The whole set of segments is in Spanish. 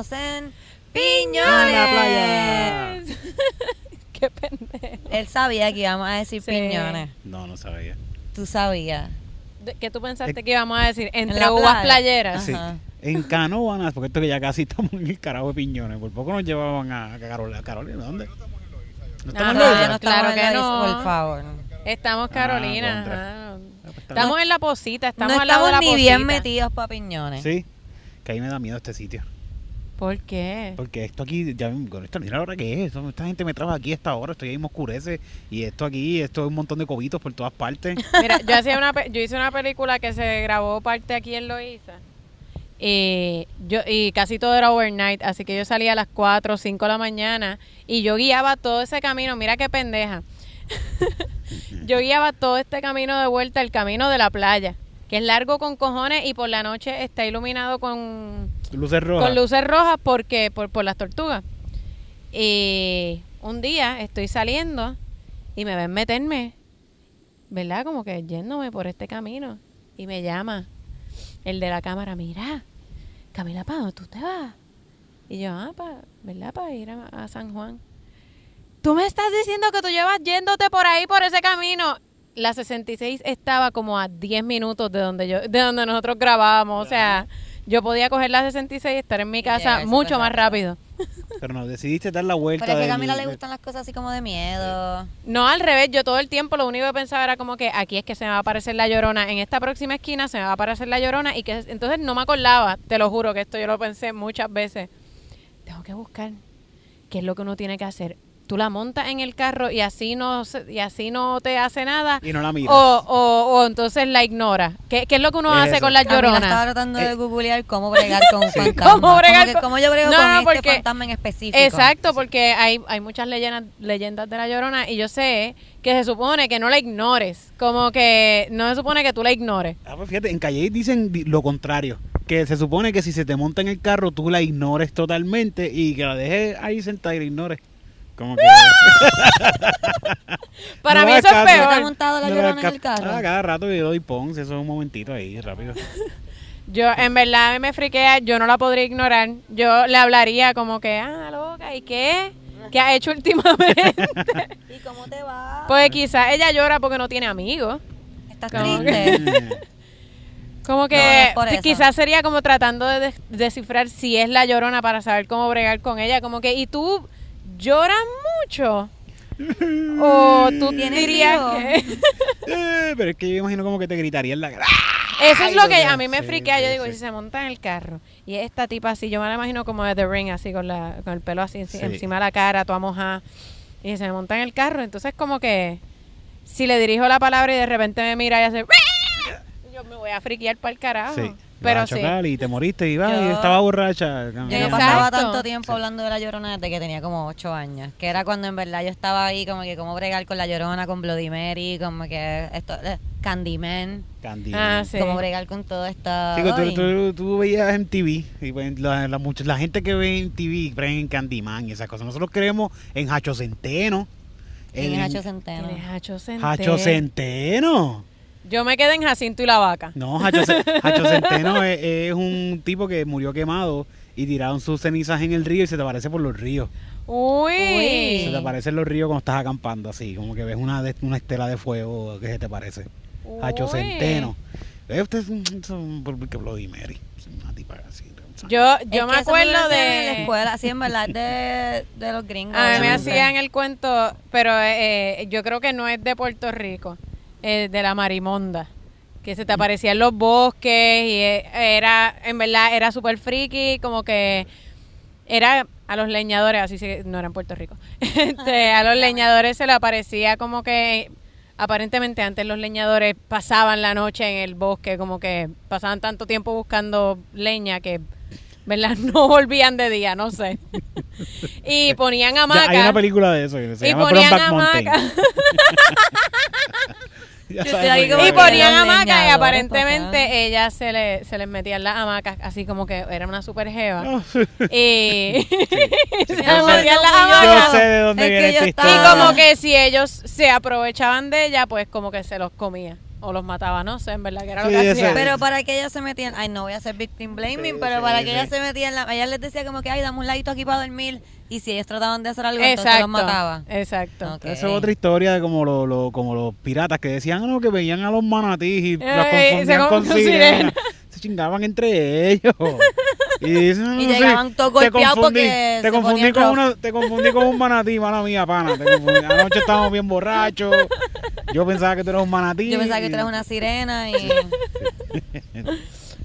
Estamos en Piñones. Playa. Qué pendejo. Él sabía que íbamos a decir Sí. Piñones. No, no sabía. Tú sabías. De- ¿Qué tú pensaste que íbamos a decir? Entre la uvas playa. playeras. Sí. Ajá. En Canóvanas, porque esto que ya casi estamos en el carajo de piñones. Por poco nos llevaban a Carolina. ¿Carolina? ¿Dónde? ¿No estamos en no, Loiza? no estamos Claro en que no. Por favor. Estamos Ah, Carolina. contra. ajá. Ah, pues está Estamos en la posita, estamos no al lado de estamos la ni bien posita. metidos para Piñones. Sí, que ahí me da miedo este sitio. ¿Por qué? Porque esto aquí, ya con esto, mira la hora que es. Esta gente me trabaja aquí a esta hora, estoy ahí me oscurece. Y esto aquí, esto es un montón de cobitos por todas partes. Mira, yo hacía una yo hice una película que se grabó parte aquí en Loíza. Y yo y casi todo era overnight, así que yo salía a las 4 o 5 de la mañana y yo guiaba todo ese camino, mira qué pendeja. yo guiaba todo este camino de vuelta, el camino de la playa, que es largo con cojones y por la noche está iluminado con Luces rojas. con luces rojas porque por, por las tortugas. Y un día estoy saliendo y me ven meterme, ¿verdad? Como que yéndome por este camino. Y me llama el de la cámara, mira, Camila, ¿para dónde tú te vas? Y yo, ah, pa, ¿verdad? Para ir a, a San Juan. Tú me estás diciendo que tú llevas yéndote por ahí, por ese camino. La 66 estaba como a 10 minutos de donde yo, de donde nosotros grabábamos. O sea, yo podía coger la 66 y estar en mi casa llegar mucho más rápido. Pero no, decidiste dar la vuelta. Pero es que a del- Camila le gustan las cosas así como de miedo. No, al revés, yo todo el tiempo lo único que pensaba era como que aquí es que se me va a aparecer la llorona, en esta próxima esquina se me va a aparecer la llorona y que entonces no me acordaba, te lo juro que esto yo lo pensé muchas veces. Tengo que buscar qué es lo que uno tiene que hacer. Tú la montas en el carro y así no se- y así no te hace nada. Y no la miras. O, o, o entonces la ignora. ¿Qué, qué es lo que uno Es hace eso. con las Camila estaba lloronas? tratando Eh. de googlear cómo bregar con un fantasma. ¿Cómo bregar con- cómo yo brego No, con no, este porque- fantasma en específico. Exacto, porque hay, hay muchas leyendas, leyendas de la llorona y yo sé que se supone que no la ignores. Como que no se supone que tú la ignores. Ah, pues fíjate, en Calle dicen di- lo contrario. Que se supone que si se te monta en el carro, tú la ignores totalmente y que la dejes ahí sentada y la ignores. Como que. Para No mí eso es caso. ¿Te ha peor. montado la No llorona en el carro? Ah, cada rato yo doy Ponce, eso es un momentito ahí, rápido. Yo, en verdad, a mí me friquea, yo no la podría ignorar. Yo le hablaría como que, ah, loca, ¿y qué? ¿Qué ha hecho últimamente? ¿Y cómo te va? pues quizás ella llora porque no tiene amigos. ¿Estás como triste? Como No, no que quizás sería como tratando de des- descifrar si es la llorona para saber cómo bregar con ella. Como que, ¿y tú lloras mucho? o tú ¿Tienes dirías que... Eh, pero es que yo imagino como que te gritaría en la cara. Eso es lo que a mí me Sí, friquea. Yo sí, digo, sí. si se monta en el carro y es esta tipa así, yo me la imagino como de The Ring, así con, la, con el pelo así enci- Sí. encima de la cara, toda mojada. Y se me monta en el carro, entonces como que si le dirijo la palabra y de repente me mira y hace... Yo me voy a friquear para el carajo. Sí. Pero sí. y te moriste y, va, y Yo- estaba borracha. Yo no Exacto. pasaba tanto tiempo hablando de la llorona desde que tenía como ocho años. Que era cuando en verdad yo estaba ahí como que cómo bregar con la llorona, con Bloody Mary, como que esto, eh, Candyman. Candy. Ah, sí. Cómo bregar con todo esto. Digo, tú, Ay. tú, tú veías en TV, y pues, la, la, mucha- la gente que ve en TV creen en Candyman y esas cosas. Nosotros creemos en Hacho Centeno. ¿Quién es Hacho Centeno? Tienes Hacho Centeno. Hacho Centeno. Yo me quedé en Jacinto y la vaca. No, Hacho, Ce- Hacho Centeno es, es un tipo que murió quemado y tiraron sus cenizas en el río y se te aparece por los ríos. Uy. Se te aparece en los ríos cuando estás acampando, así, como que ves una, de- una estela de fuego que se te parece. Hacho Uy. Centeno. Eh, usted es un, es un- porque Bloody Mary. Una tipa así. Yo, Es yo me que acuerdo lo hacían En la de... escuela, así en verdad, de, de los gringos. A mí me hacían el cuento, pero eh, yo creo que no es de Puerto Rico, es de la Marimonda, que se te aparecía en los bosques y eh, era, en verdad, era súper friki, como que era a los leñadores, así se, no era en Puerto Rico, este, a los leñadores se le aparecía como que, aparentemente antes los leñadores pasaban la noche en el bosque, como que pasaban tanto tiempo buscando leña que... ¿Verdad? No volvían de día, no sé. Y ponían Ya, hamacas. hay una película de eso que se Y llama ponían hamacas. Y ponían hamacas y aparentemente ellas se, le, se les metían las hamacas así como que era una super jeva. No, y se les metían las hamacas. Yo sé de dónde Es viene que yo esta estaba- Y como que si ellos se aprovechaban de ella, pues como que se los comía. O los mataba, no sé, en verdad que era Sí, lo que hacía. Pero para que ella se metían, ay, no voy a hacer victim blaming, Sí, pero sí, para sí. que ella se metían, la, ella les decía como que, ay, dame un ladito aquí para dormir. Y si ellos trataban de hacer algo, entonces exacto, los mataba. exacto. Ok. Esa es otra historia de como, lo, lo- como los piratas que decían "Ah, no, que veían a los manatís y los Eh, confundían se con con- con sirenas. sirena. Se chingaban entre ellos. Y, dicen, Y "No sé, llegaban todos te golpeados confundí, porque te confundí con rough". una, Te confundí con un manatí, mala mía, pana. Te confundí. Anoche estábamos bien borrachos. Yo pensaba que tú eras un manatí. Yo pensaba que tú eras una sirena y...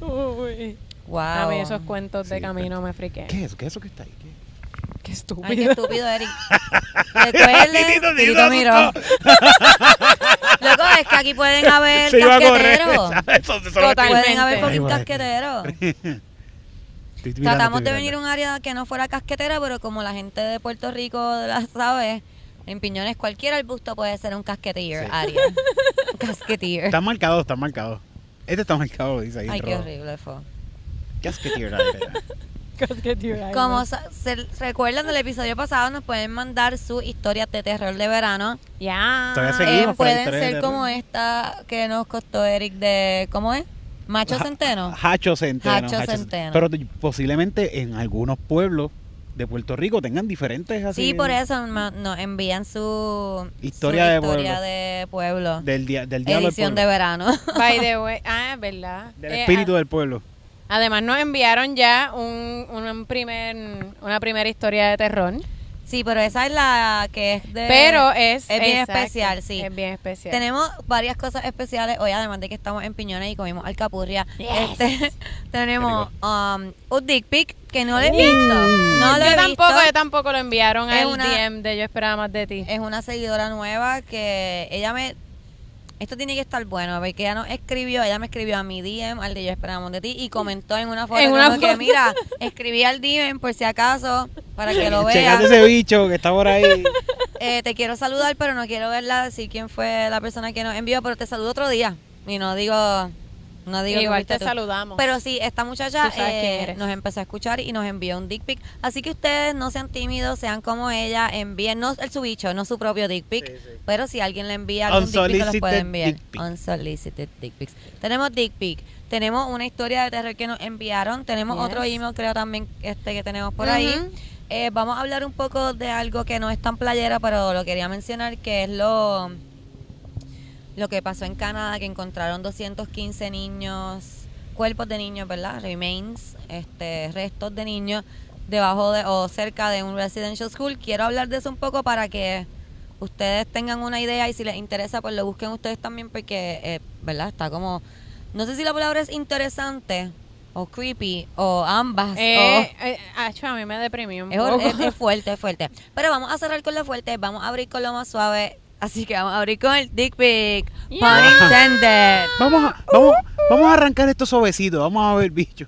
Uy. wow. A mí esos cuentos de Sí, camino me friqué. ¿Qué es eso? ¿Qué es eso que está ahí? ¿Qué? Qué Ay, qué estúpido. estúpido, Eric. Recuerden, miró. Loco, es que aquí pueden haber casqueteros. Pueden haber fucking casqueteros. Tratamos de venir a un área que no fuera casquetera, pero como la gente de Puerto Rico la sabe, en Piñones cualquier arbusto puede ser un casqueteer Sí. área. Un casqueteer. Están marcados, están marcados. Este está marcado, dice ahí. Ay, qué rojo. horrible fue. Ahí, ahí. Como se recuerdan del episodio pasado, nos pueden mandar sus historias de terror de verano. Ya. Todavía Eh, pueden ser como esta que nos costó Eric de... ¿Cómo es? Macho Centeno. Hacho Centeno. Hacho Centeno. Pero posiblemente en algunos pueblos de Puerto Rico tengan diferentes así. Sí, por eso nos envían su Historia su de historia pueblo. de pueblo. Del, día, del diablo del Edición pueblo. de verano. By the way. Ah, es verdad. Del Eh, espíritu a- del pueblo. Además nos enviaron ya un, un primer, una primera historia de terror. Sí, pero esa es la que es de... Pero es... es bien exacto, especial, sí. Es bien especial. Tenemos varias cosas especiales hoy, además de que estamos en Piñones y comimos alcapurria. Yes. Este, tenemos um, un dick pic que no lo he visto. No lo yo he tampoco, visto. yo tampoco lo enviaron Es al una- DM de Yo Esperaba Más de Ti. Es una seguidora nueva que ella me... Esto tiene que estar bueno, porque ella nos escribió, ella me escribió a mi DM, al de Yo Esperamos de Ti, y comentó en una foto En una como que, foto. mira, escribí al DM por si acaso, para que lo vean. Checate ese bicho que está por ahí. Eh, te quiero saludar, pero no quiero verla, decir quién fue la persona que nos envió, pero te saludo otro día. Y no digo, no digo que Igual fuiste te tú. saludamos. Pero sí, esta muchacha eh, nos empezó a escuchar y nos envió un dick pic. Así que ustedes no sean tímidos, sean como ella, envíen, no el su bicho, no su propio dick pic, Sí, sí. pero si alguien le envía algún dick pic, los puede enviar. dick pic. Unsolicited dick pics. Tenemos dick pic, tenemos una historia de terror que nos enviaron, tenemos Yes. otro email creo también este que tenemos por ahí. Eh, vamos a hablar un poco de algo que no es tan playera, pero lo quería mencionar, que es lo, lo que pasó en Canadá, que encontraron 215 niños, cuerpos de niños, ¿verdad? Remains, este, restos de niños debajo de o cerca de un residential school. Quiero hablar de eso un poco para que ustedes tengan una idea y si les interesa, pues lo busquen ustedes también porque, eh, ¿verdad? Está como, no sé si la palabra es interesante o creepy o ambas. o- Eh, eh, acho, a mí me deprimió un es, poco. es fuerte, es fuerte. Pero vamos a cerrar con lo fuerte, vamos a abrir con lo más suave. Así que vamos a abrir con el dick pic. Yeah. Pun intended. Vamos a, vamos, vamos a arrancar esto suavecito. Vamos a ver bicho.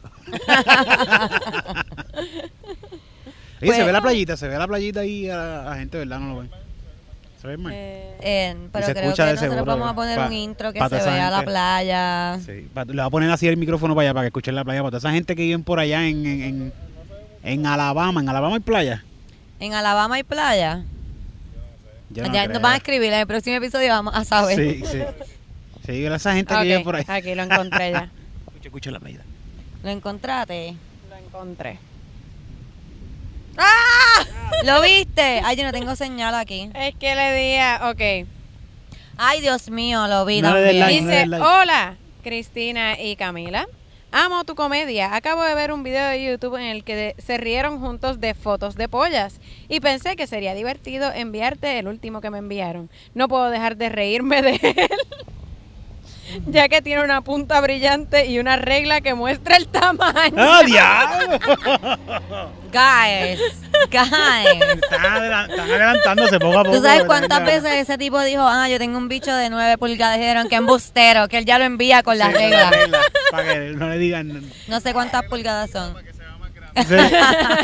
Oye, Pues- se ve la playita, se ve la playita ahí a la, gente, ¿verdad? No lo ven. Se ve mal. Eh, pero se creo escucha que nosotros seguro, vamos a poner pa- un intro que se vea la playa. Sí, pa- le voy a poner así el micrófono para allá para que escuchen la playa. Para toda esa gente que viven por allá en, en, en, en Alabama. En Alabama hay playa. En Alabama hay playa. Yo no ya creo. nos van a escribir en el próximo episodio, vamos a saber. Sí, sí. Sí, esa gente que vive por ahí. aquí lo encontré ya. Escucha, escucha la playita. ¿Lo encontraste? Lo encontré. ¿Lo viste? Ay, yo no tengo señal aquí. Es que le di a... Ok. Ay, Dios mío, lo vi No también. like, Dice, like. hola, Cristina y Camila. Amo tu comedia. Acabo de ver un video de YouTube en el que se rieron juntos de fotos de pollas y pensé que sería divertido enviarte el último que me enviaron. No puedo dejar de reírme de él, ya que tiene una punta brillante y una regla que muestra el tamaño. ¡Ah, diablo! Guys, guys. Están, adela- están adelantándose poco a poco. ¿Tú sabes cuántas veces ese tipo dijo, ah, yo tengo un bicho de 9 pulgadas? Dijeron que embustero, que él ya lo envía con la Sí, con regla. Para que no le digan. No sé cuántas pulgadas son. Sí.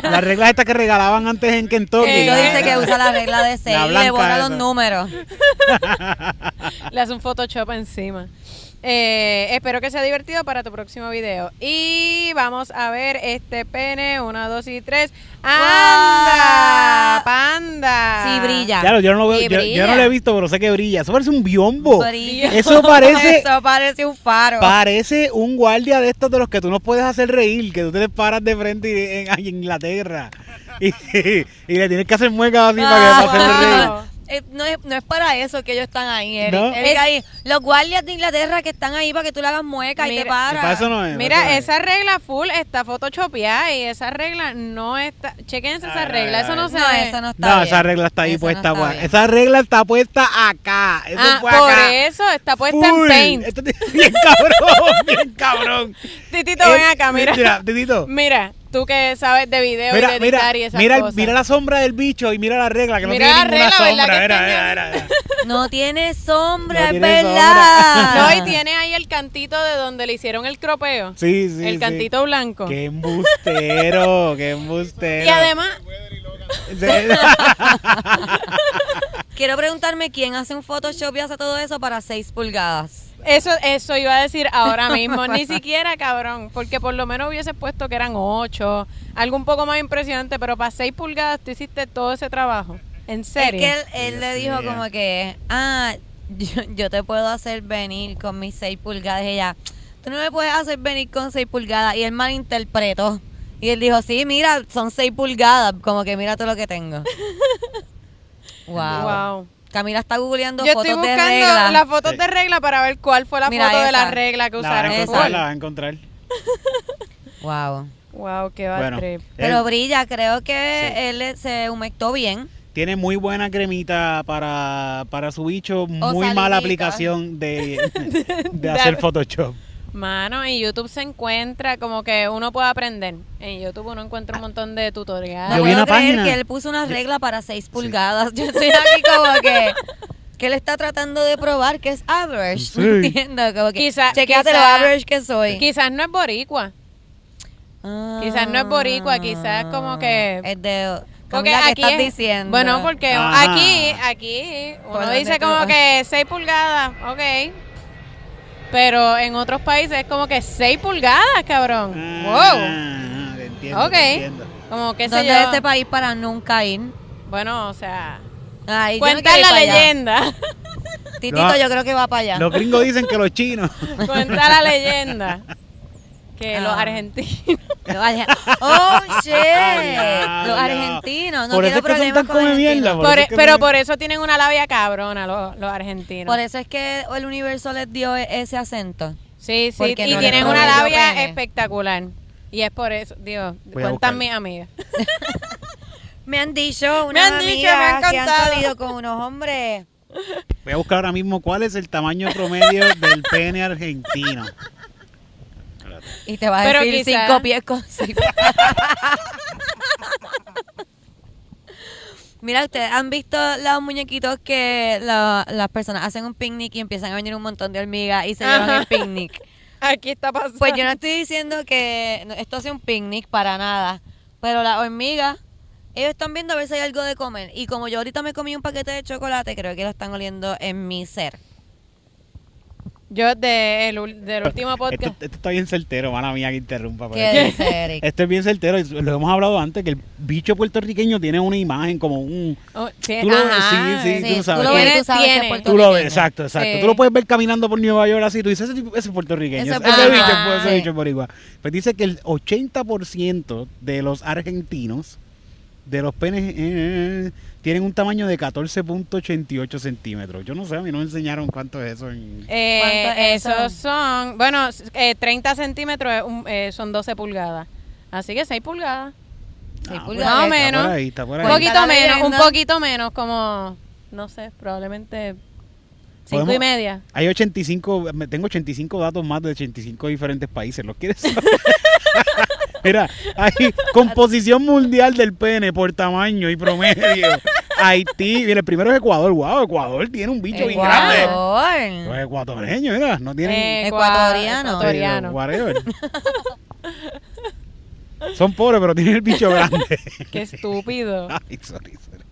Las reglas estas que regalaban antes en Kentucky. Eh, Yo dice que usa la regla de 6 y le borra esa. los números. Le hace un Photoshop encima. Eh, espero que sea divertido para tu próximo video. Y vamos a ver este pene. Una, dos y tres. ¡Anda! ¡Panda! Sí, brilla. Claro, yo no lo veo, yo, no lo he visto, pero sé que brilla. Eso parece un biombo. Brilla. Eso parece, Eso parece un faro. parece un guardia de estos de los que tú no puedes hacer reír, que tú te les paras de frente y- en, en Inglaterra. Y, y le tienes que hacer muecas así para que Ah, para hacerle reír. Eh, no, es, no es para eso que ellos están ahí, Eric. ¿No? Eric, Es- ahí, los guardias de Inglaterra que están ahí para que tú le hagas mueca y te Mira, paras. para eso no es. Mira, esa regla full está photoshopeada y esa regla no está. Chequense esa Ay, regla, ay, eso no ay. se No, ve. eso no está No, bien. esa regla está ahí Eso no puesta. está guau. bien. Esa regla está puesta acá. Eso Ah, fue por eso está puesta Full. en paint. Esto es bien cabrón, bien cabrón. Titito, ven Eh, acá, mira. Mira, Titito. Mira, tú que sabes de video y Mira, de mira, editar y esas mira, cosas. mira la sombra del bicho y mira la regla, que Mira no la tiene ninguna regla, ¿verdad sombra. Mira, mira, mira. No tiene sombra, No es tiene verdad. No, y tiene ahí el cantito de donde le hicieron el cropeo. Sí, sí. el sí. cantito blanco. Qué embustero, qué embustero. Y además. Quiero preguntarme quién hace un Photoshop y hace todo eso para 6 pulgadas. Eso, eso iba a decir ahora mismo. Ni siquiera, cabrón. Porque por lo menos hubiese puesto que eran ocho. Algo un poco más impresionante. Pero para seis pulgadas tú hiciste todo ese trabajo. ¿En serio? Es que él, él le dijo como que, ah, yo, yo te puedo hacer venir con mis 6 pulgadas. Y ella, tú no me puedes hacer venir con 6 pulgadas. Y él malinterpretó. Y él dijo, sí, mira, son 6 pulgadas. Como que mira todo lo que tengo. wow. Wow. Camila está googleando Yo estoy fotos de buscando regla. las fotos Sí. de regla para ver cuál fue la Mira foto de la regla que La vas a usaron. encontrar, la vas a encontrar. Wow. Wow, qué va Bueno, trip. Pero él brilla, creo que Sí. él se humectó bien. tiene muy buena cremita para, para su bicho, muy salivita. mala aplicación de, de hacer Photoshop. Mano, en YouTube se encuentra como que uno puede aprender. En YouTube uno encuentra un montón de No tutoriales. Yo vi una creer página. que él puso una regla para 6 pulgadas. Yo estoy aquí como que que él está tratando de probar que es average. Sí. No entiendo, como que Quizá- chequéate quizá- lo average que soy. Quizás no es boricua. Ah, quizás no es boricua, quizás como que- es de Porque Camila, ¿qué aquí estás es- diciendo? Bueno, porque Ajá. aquí, aquí, uno dice como vas. que 6 pulgadas, ok. Pero en otros países es como que 6 pulgadas, cabrón. wow. Ah, te entiendo, Ok. te entiendo. Como que ¿Dónde yo. es este país para nunca ir? Bueno, o sea, Ay, yo no cuenta la allá. leyenda. Titito, yo creo que va para allá. Los gringos dicen que los chinos. cuenta la leyenda. Que los Ah. argentinos. Los Oh, shit. Los argentinos. No Por quiero eso es que son tan con mierda. Por Por e- es que pero por eso tienen una labia cabrona los, los argentinos. Por eso es que el universo les dio e- ese acento. Sí, sí, Porque y no tienen una labia pene. espectacular. Y es por eso, Dios, Voy a cuentan mis amigas. Me han dicho Me amigas me han que han contado. salido con unos hombres. Voy a buscar ahora mismo cuál es el tamaño promedio del pene argentino. Y te vas a Pero decir quizá- cinco pies con seis Mira, ustedes han visto los muñequitos que la- las personas hacen un picnic y empiezan a venir un montón de hormigas y se llevan Ajá. el picnic. Aquí está pasando. Pues yo no estoy diciendo que esto sea un picnic para nada, pero las hormigas, ellos están viendo a ver si hay algo de comer. Y como yo ahorita me comí un paquete de chocolate, creo que lo están oliendo en mi ser. Yo de el ul- del último podcast. esto está bien certero, mala mía que interrumpa. pero ¿Qué es dice Eric? Esto es bien certero, lo hemos hablado antes, que el bicho puertorriqueño tiene una imagen como un... Oh, sí, Tú lo- ajá, sí, sí, Sí, tú sabes. lo ves tú sabes. Tú lo ves, exacto, exacto. Sí. Tú lo puedes ver caminando por Nueva York así, tú dices, ese, tipo- ese es puertorriqueño, Ese ese, es ese bicho, pues, ese Sí. bicho es boricua. Pues dice que el 80% de los argentinos, de los penes, eh, tienen un tamaño de 14.88 centímetros. Yo no sé, a mí no me enseñaron cuánto es eso en... Eh, ¿Cuánto es eso? esos son, bueno, eh, 30 centímetros eh, son 12 pulgadas. Así que 6 pulgadas. Seis Ah, pulgadas. Más o menos. por ahí, está por Un poquito menos, un poquito menos, como, no sé, probablemente 5 y Podemos- media. Hay 85, me- tengo 85 datos más de 85 diferentes países. ¿Los quieres saber? Mira, hay composición mundial del pene por tamaño y promedio. Haití, mira, el primero es Ecuador. Wow, Ecuador tiene un bicho bien grande. Ecuador. Los ecuatorianos, mira, no tienen... Ecuatoriano. Ecuatoriano. whatever. Son pobres, pero tienen el bicho grande. Qué estúpido. Ay, sorry, sorry.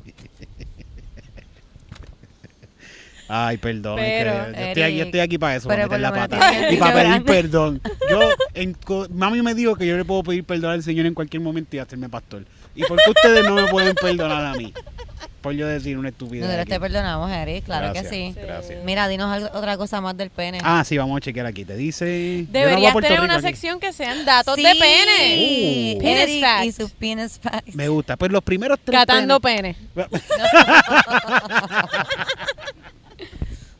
Ay, perdón. es Pero, que yo, estoy aquí, yo Eric, estoy aquí para eso, pero para meter la pata. Y para pedir grande. perdón. Yo, en mami me dijo que yo le puedo pedir perdón al Señor en cualquier momento y hacerme pastor. ¿Y por qué ustedes no me pueden perdonar a mí? Por yo decir una estupidez. Nosotros te perdonamos, Eric, claro Gracias, que sí. Gracias. Mira, dinos algo- otra cosa más del pene. Ah, sí, vamos a chequear aquí. Te dice. no Deberías tener Rico una aquí. sección que sean datos Sí. de pene. Uh. Penis Eric y facts. sus penis facts. Me gusta. Pues los primeros tres. Catando penes- pene.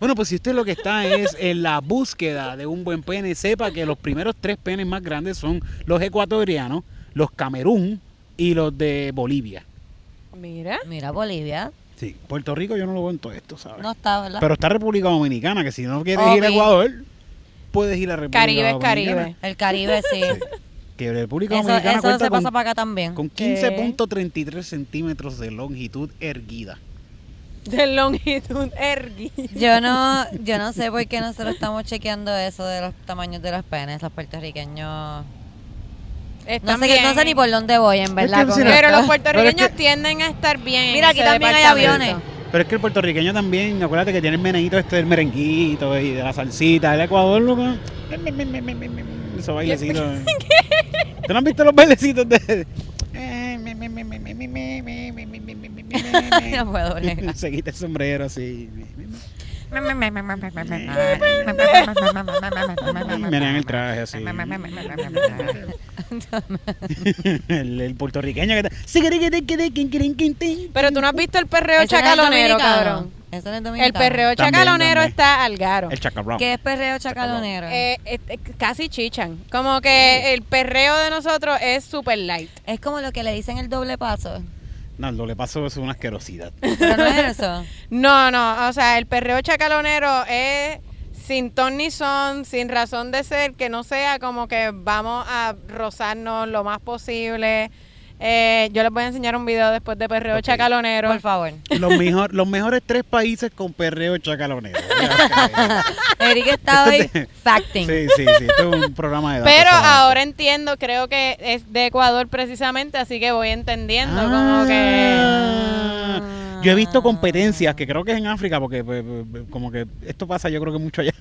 Bueno, pues si usted lo que está es en la búsqueda de un buen pene, sepa que los primeros tres penes más grandes son los ecuatorianos, los Camerún y los de Bolivia. Mira. Mira, Bolivia. Sí, Puerto Rico yo no lo veo en todo esto, ¿sabes? No está, ¿verdad? Pero está República Dominicana, que si no quieres ir a Ecuador, puedes ir a República Caribe es Dominicana. Caribe. El Caribe, sí. Que República eso Dominicana eso cuenta se pasa con, para acá también. con 15.33 centímetros de longitud erguida. De longitud ergui. Yo no, yo no sé por qué nosotros estamos chequeando eso de los tamaños de los penes, los puertorriqueños. No sé, qué- no sé ni por dónde voy, en verdad. que Pero esto. los puertorriqueños Pero es que- tienden a estar bien. en Mira, aquí también hay aviones. Pero es que el puertorriqueño también, acuérdate que tiene el meneíto este del merenguito y de la salsita. El Ecuador, loco. Esos bailecitos. ¿Tú no has visto los bailecitos de.? no puedo. Se quita el sombrero así. Menean el traje así. el, el puertorriqueño que está. Pero tú no has visto el perreo Eso no es chacalonero, cabrón. Eso no es El perreo También, chacalonero también. está al garo. El chacabrón. ¿Qué es perreo chacalonero? Eh, eh, eh, casi chichan. Como que el perreo de nosotros es super light. es como lo que le dicen el doble paso. No, lo le pasó es una asquerosidad. Pero no es eso. No, no, o sea, el perreo chacalonero es sin ton ni son, sin razón de ser, que no sea como que vamos a rozarnos lo más posible. Eh, yo les voy a enseñar un video después de perreo chacalonero. Por favor. Los, mejor, los mejores tres países con perreo chacalonero. Eric está hoy Esto te- facting. Sí, sí, sí. Esto es un programa de datos Pero ahora entiendo, creo que es de Ecuador precisamente, así que voy entendiendo como que... Ah. Yo he visto competencias, que creo que es en África, porque pues, pues, como que esto pasa yo creo que mucho allá.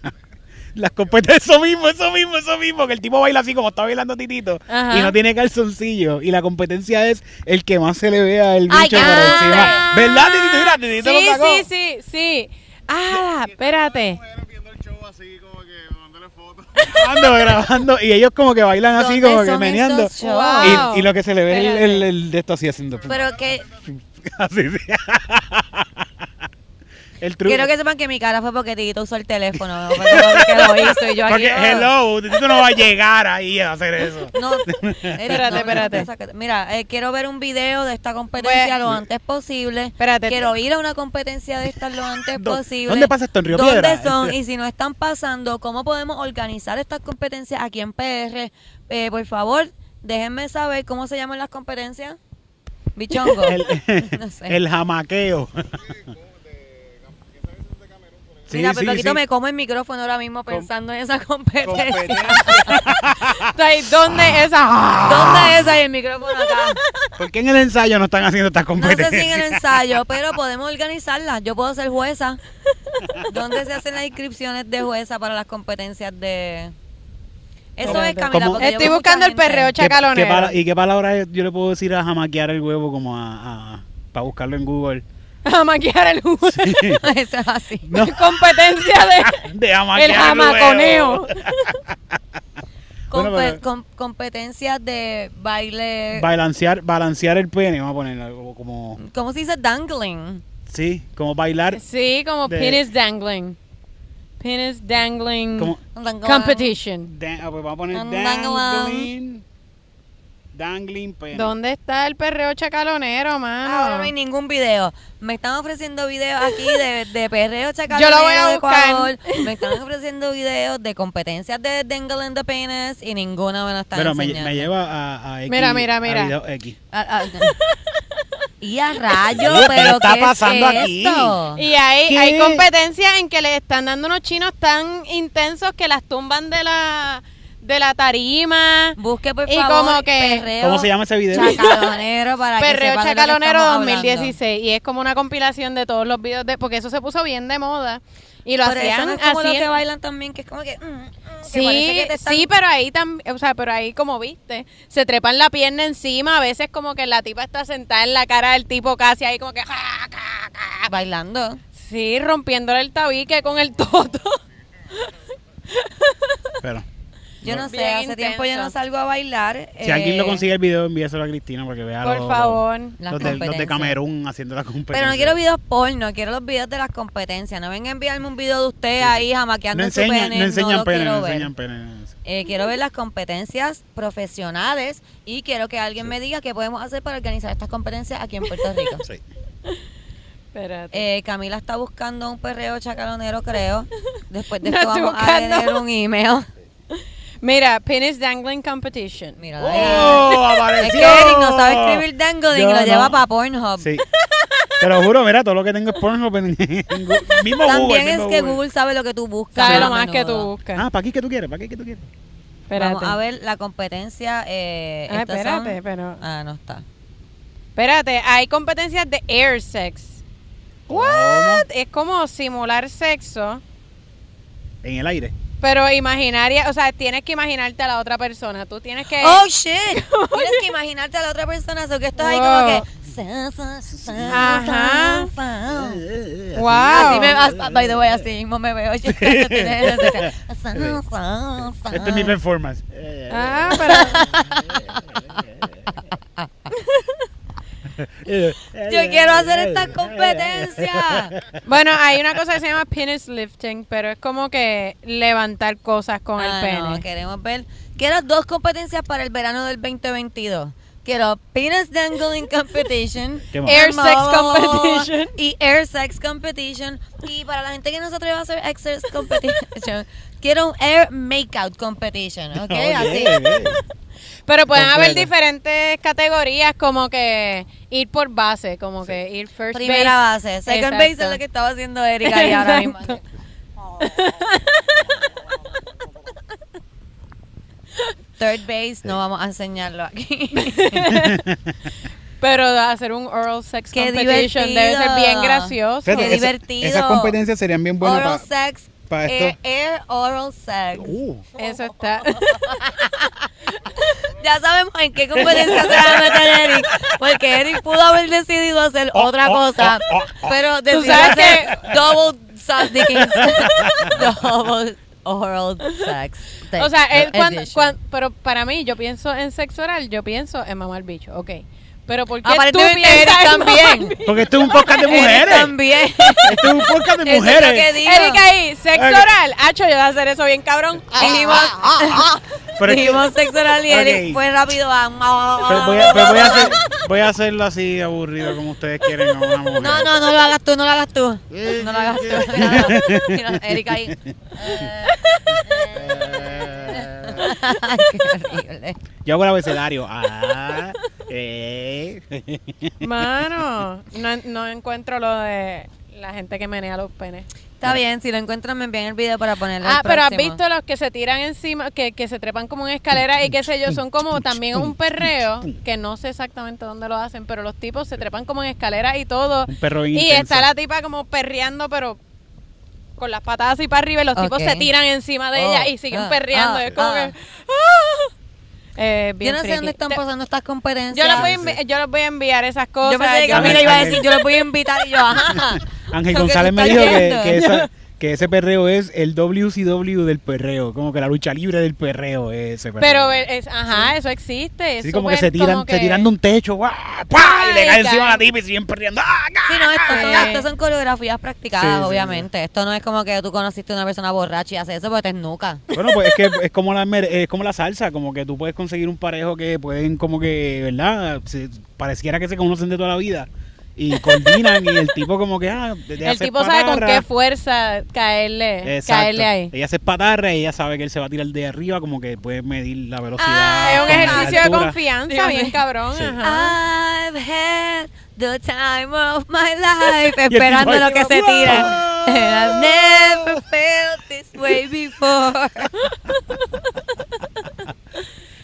Las competencias, eso mismo, eso mismo, eso mismo, que el tipo baila así como está bailando Titito Ajá. y no tiene calzoncillo. Y la competencia es el que más se le vea el bicho Ay, por ah. encima. ¿Verdad, Titito? Mira, Titito Sí, lo sacó. sí, sí, sí. Ah, espérate. Grabando, grabando. Y ellos como que bailan así, ¿Dónde como que meneando. Wow. Y, y lo que se le ve el, el de esto así haciendo. Pero que Así, sí. El truco. quiero que sepan que mi cara fue porque Tito usó el teléfono. No fue como que lo hizo y yo aquí. Porque, oh. hello, Titito no va a llegar ahí a hacer eso. No, Espérate, espérate. no. Mira, eh, quiero ver un video de esta competencia Pues- lo antes posible. Espérate. Quiero ir a una competencia de estas lo antes ¿Dó- posible. dónde pasa esto? ¿En Río ¿Dónde Piedra? son? Y si no están pasando, ¿cómo podemos organizar estas competencias aquí en PR? Eh, por favor, déjenme saber cómo se llaman las competencias. Bichongo. El, no sé. el jamaqueo. Sí, Mira, sí, Pepito sí. me como el micrófono ahora mismo pensando en esa competencia. Ay, ¿Dónde es esa? ¿Dónde es ahí el micrófono acá? ¿Por qué en el ensayo no están haciendo estas No sé competencias? si en el ensayo, pero podemos organizarla. Yo puedo ser jueza. ¿Dónde se hacen las inscripciones de jueza para las competencias de...? Eso es, Camila, ¿Cómo? porque Estoy mucha el perreo gente. ¿Qué- qué chacalonero. ¿Y qué palabra yo le puedo decir a jamaquear el huevo como a, para buscarlo en Google? A maquillar el jugo. Eso es así. No. Competencia de... De El huevo. jamaconeo. Bueno, Compe- pero- com- competencias de baile... Balancear, balancear el pene, vamos a poner algo como... ¿Cómo se dice dangling? Sí, como bailar. Sí, como De- penis dangling. Penis dangling Como, competition. dan- ah, pues vamos a poner Dangling. Dangling. Pene. ¿Dónde está el perreo chacalonero, mano? Ahora no hay ningún video. Me están ofreciendo videos aquí de, de perreo chacalonero Yo lo voy a de buscar. Ecuador. Me están ofreciendo videos de competencias de Dangle in the Penis y ninguna me lo están Pero me, enseñando. me lleva a, a X. Mira, mira, a mira. video X. Ah, ah, y a rayo, Oye, ¿qué pero está ¿qué pasando es aquí? esto? Y hay, ¿Qué? hay competencias en que le están dando unos chinos tan intensos que las tumban de la de la tarima. Busque por Y favor como que- perreo ¿Cómo se llama ese video? chacalonero para que Perreo sepan de lo que Chacalonero estamos hablando. 2016 y es como una compilación de todos los videos de porque eso se puso bien de moda y lo Pero eso hacían no es como así lo en- que bailan también, que es como que... mm, mm, que Sí, parece que te están- sí, pero ahí también, o sea, pero ahí como viste, se trepan la pierna encima, a veces como que la tipa está sentada en la cara del tipo casi ahí como que ja, ja, ja. Bailando. sí, rompiéndole el tabique con el toto. Pero, Yo no sé, Bien hace tiempo yo no salgo a bailar. si alguien lo eh, consigue el video, envíaselo a Cristina para que vea Por los, favor. las los, de, los de competencias. Camerún haciendo la competencia. Pero no quiero videos porno, quiero los videos de las competencias. No venga a enviarme un video de usted ahí jamaqueando No en su enseñan, pene. no enseñan lo pene, quiero no ver. enseñan pene. Eh, quiero ver las competencias profesionales y quiero que alguien me diga qué podemos hacer para organizar estas competencias aquí en Puerto Rico. Sí. Espérate. Eh, Camila está buscando un perreo chacalonero, creo. Después de No esto estoy vamos a buscando. tener un email. Mira, Penis Dangling Competition. Mira, ¡Oh! es ¡Apareció! que Eric no sabe escribir dangling Yo y lo no. lleva para Pornhub. Sí. Te lo juro, mira, todo lo que tengo es Pornhub en, mismo También Google. es mismo que Google sabe lo que tú buscas. Sabe lo más que tú buscas. Ah, ¿para aquí que tú quieres? ¿Para aquí que tú quieres? espérate. Vamos a ver la competencia. Eh, Ah, espérate, son- pero. Ah, no está. Espérate, hay competencias de air sex. What? Es como simular sexo, En el aire. Pero imaginaria, o sea, tienes que imaginarte a la otra persona. Tú tienes que Oh shit. Tienes que imaginarte a la otra persona, eso que estás ahí como que. Ajá. Wow. Así me vas, by the way, así mismo me veo. yo. Este es mi performance. Ah, pero Yo quiero hacer estas competencias. bueno, hay una cosa que se llama penis lifting, pero es como que levantar cosas con Ah, el pene. no, queremos ver. Quiero dos competencias para el verano del 2022. Quiero Penis Dangling Competition. Air sex competition. Y Air Sex Competition. Y para la gente que no se atreve a hacer Air Sex Competition, quiero un Air Makeout Competition. ¿Ok? Oye, Así. Pero pueden haber diferentes categorías como que ir por base, como que ir first Primera base. Second base es lo que estaba haciendo Erika ahí ahora mismo. Third base, no vamos a enseñarlo aquí. Pero hacer un oral sex Qué competition debe ser bien gracioso. Qué esa- divertido. Esas competencias serían bien buenas oral para sex. Pa Air, esto. air oral sex. Uh, Eso está. Ya sabemos en qué competencia se va a meter Eric. Porque Eric pudo haber decidido hacer Oh, otra oh, cosa. oh, oh, oh. Pero decidió sabes hacer double sass dickens. double oral sex. O sea, él cuando, Edition. cuan- pero para mí, yo pienso en sexo oral, yo pienso en mamar bicho, ok. Pero ¿por qué tú Aparentemente mamar también. Porque esto es un podcast de mujeres. también. Esto es un podcast de Eso es lo que mujeres. digo. Eric ahí, sexo Ok. oral. Hacho, yo voy a hacer eso bien cabrón. Dijimos, Pero es que- dijimos sexo oral y Eric Ok. fue rápido a... pero voy, a, pero voy, a hacer, voy a hacerlo así aburrido como ustedes quieren a una mujer. No, no, no lo hagas tú, no lo hagas tú. No lo hagas tú. Eric ahí. Qué horrible. Yo hago el abecedario. Ah, eh. Mano, no, no encuentro lo de la gente que menea los penes. Está bien, si lo encuentran me envían el video para ponerlo Ah, pero has visto los que se tiran encima, que, que se trepan como en escalera y qué sé yo, son como también un perreo, que no sé exactamente dónde lo hacen, pero los tipos se trepan como en escalera y todo. Un perro Y intenso. está la tipa como perreando, pero con las patadas así para arriba y los tipos se tiran encima de Oh, ella y siguen ah, perreando. ah, es como ah. que... ¡ah! Eh, Yo bien no sé freaky. dónde están pasando estas competencias. yo les, voy yo les voy a enviar esas cosas. Yo pensé que yo- Camila iba a decir, yo los voy a invitar y yo, ajá. Ángel González me dijo que, que, esa- que ese perreo es el WCW del perreo. Como que la lucha libre del perreo es ese perreo. Pero es, ajá, eso existe. Sí, es como que se tiran, como se tiran de un techo, ¡guau! ¡pah! y le cae encima a la tipa y siguen perreando. ¡Ah! Sí, no, estas son, Sí. estas son coreografías practicadas, Sí, sí, obviamente. Esto no es como que tú conociste a una persona borracha y hace eso porque te esnuca. Bueno, pues es que es como la mer- es como la salsa, como que tú puedes conseguir un parejo que pueden como que, ¿verdad? Se- pareciera que se conocen de toda la vida y coordinan y el tipo como que ah, El hace tipo sabe con patarra. qué fuerza caerle, Exacto. caerle ahí. Ella se espatarra y ella sabe que él se va a tirar de arriba, como que puede medir la velocidad. Ah, Es un ejercicio de confianza, bien cabrón. Sí. Ajá. I've had the time of my life. Esperando lo que se tira. And I've never felt this way before.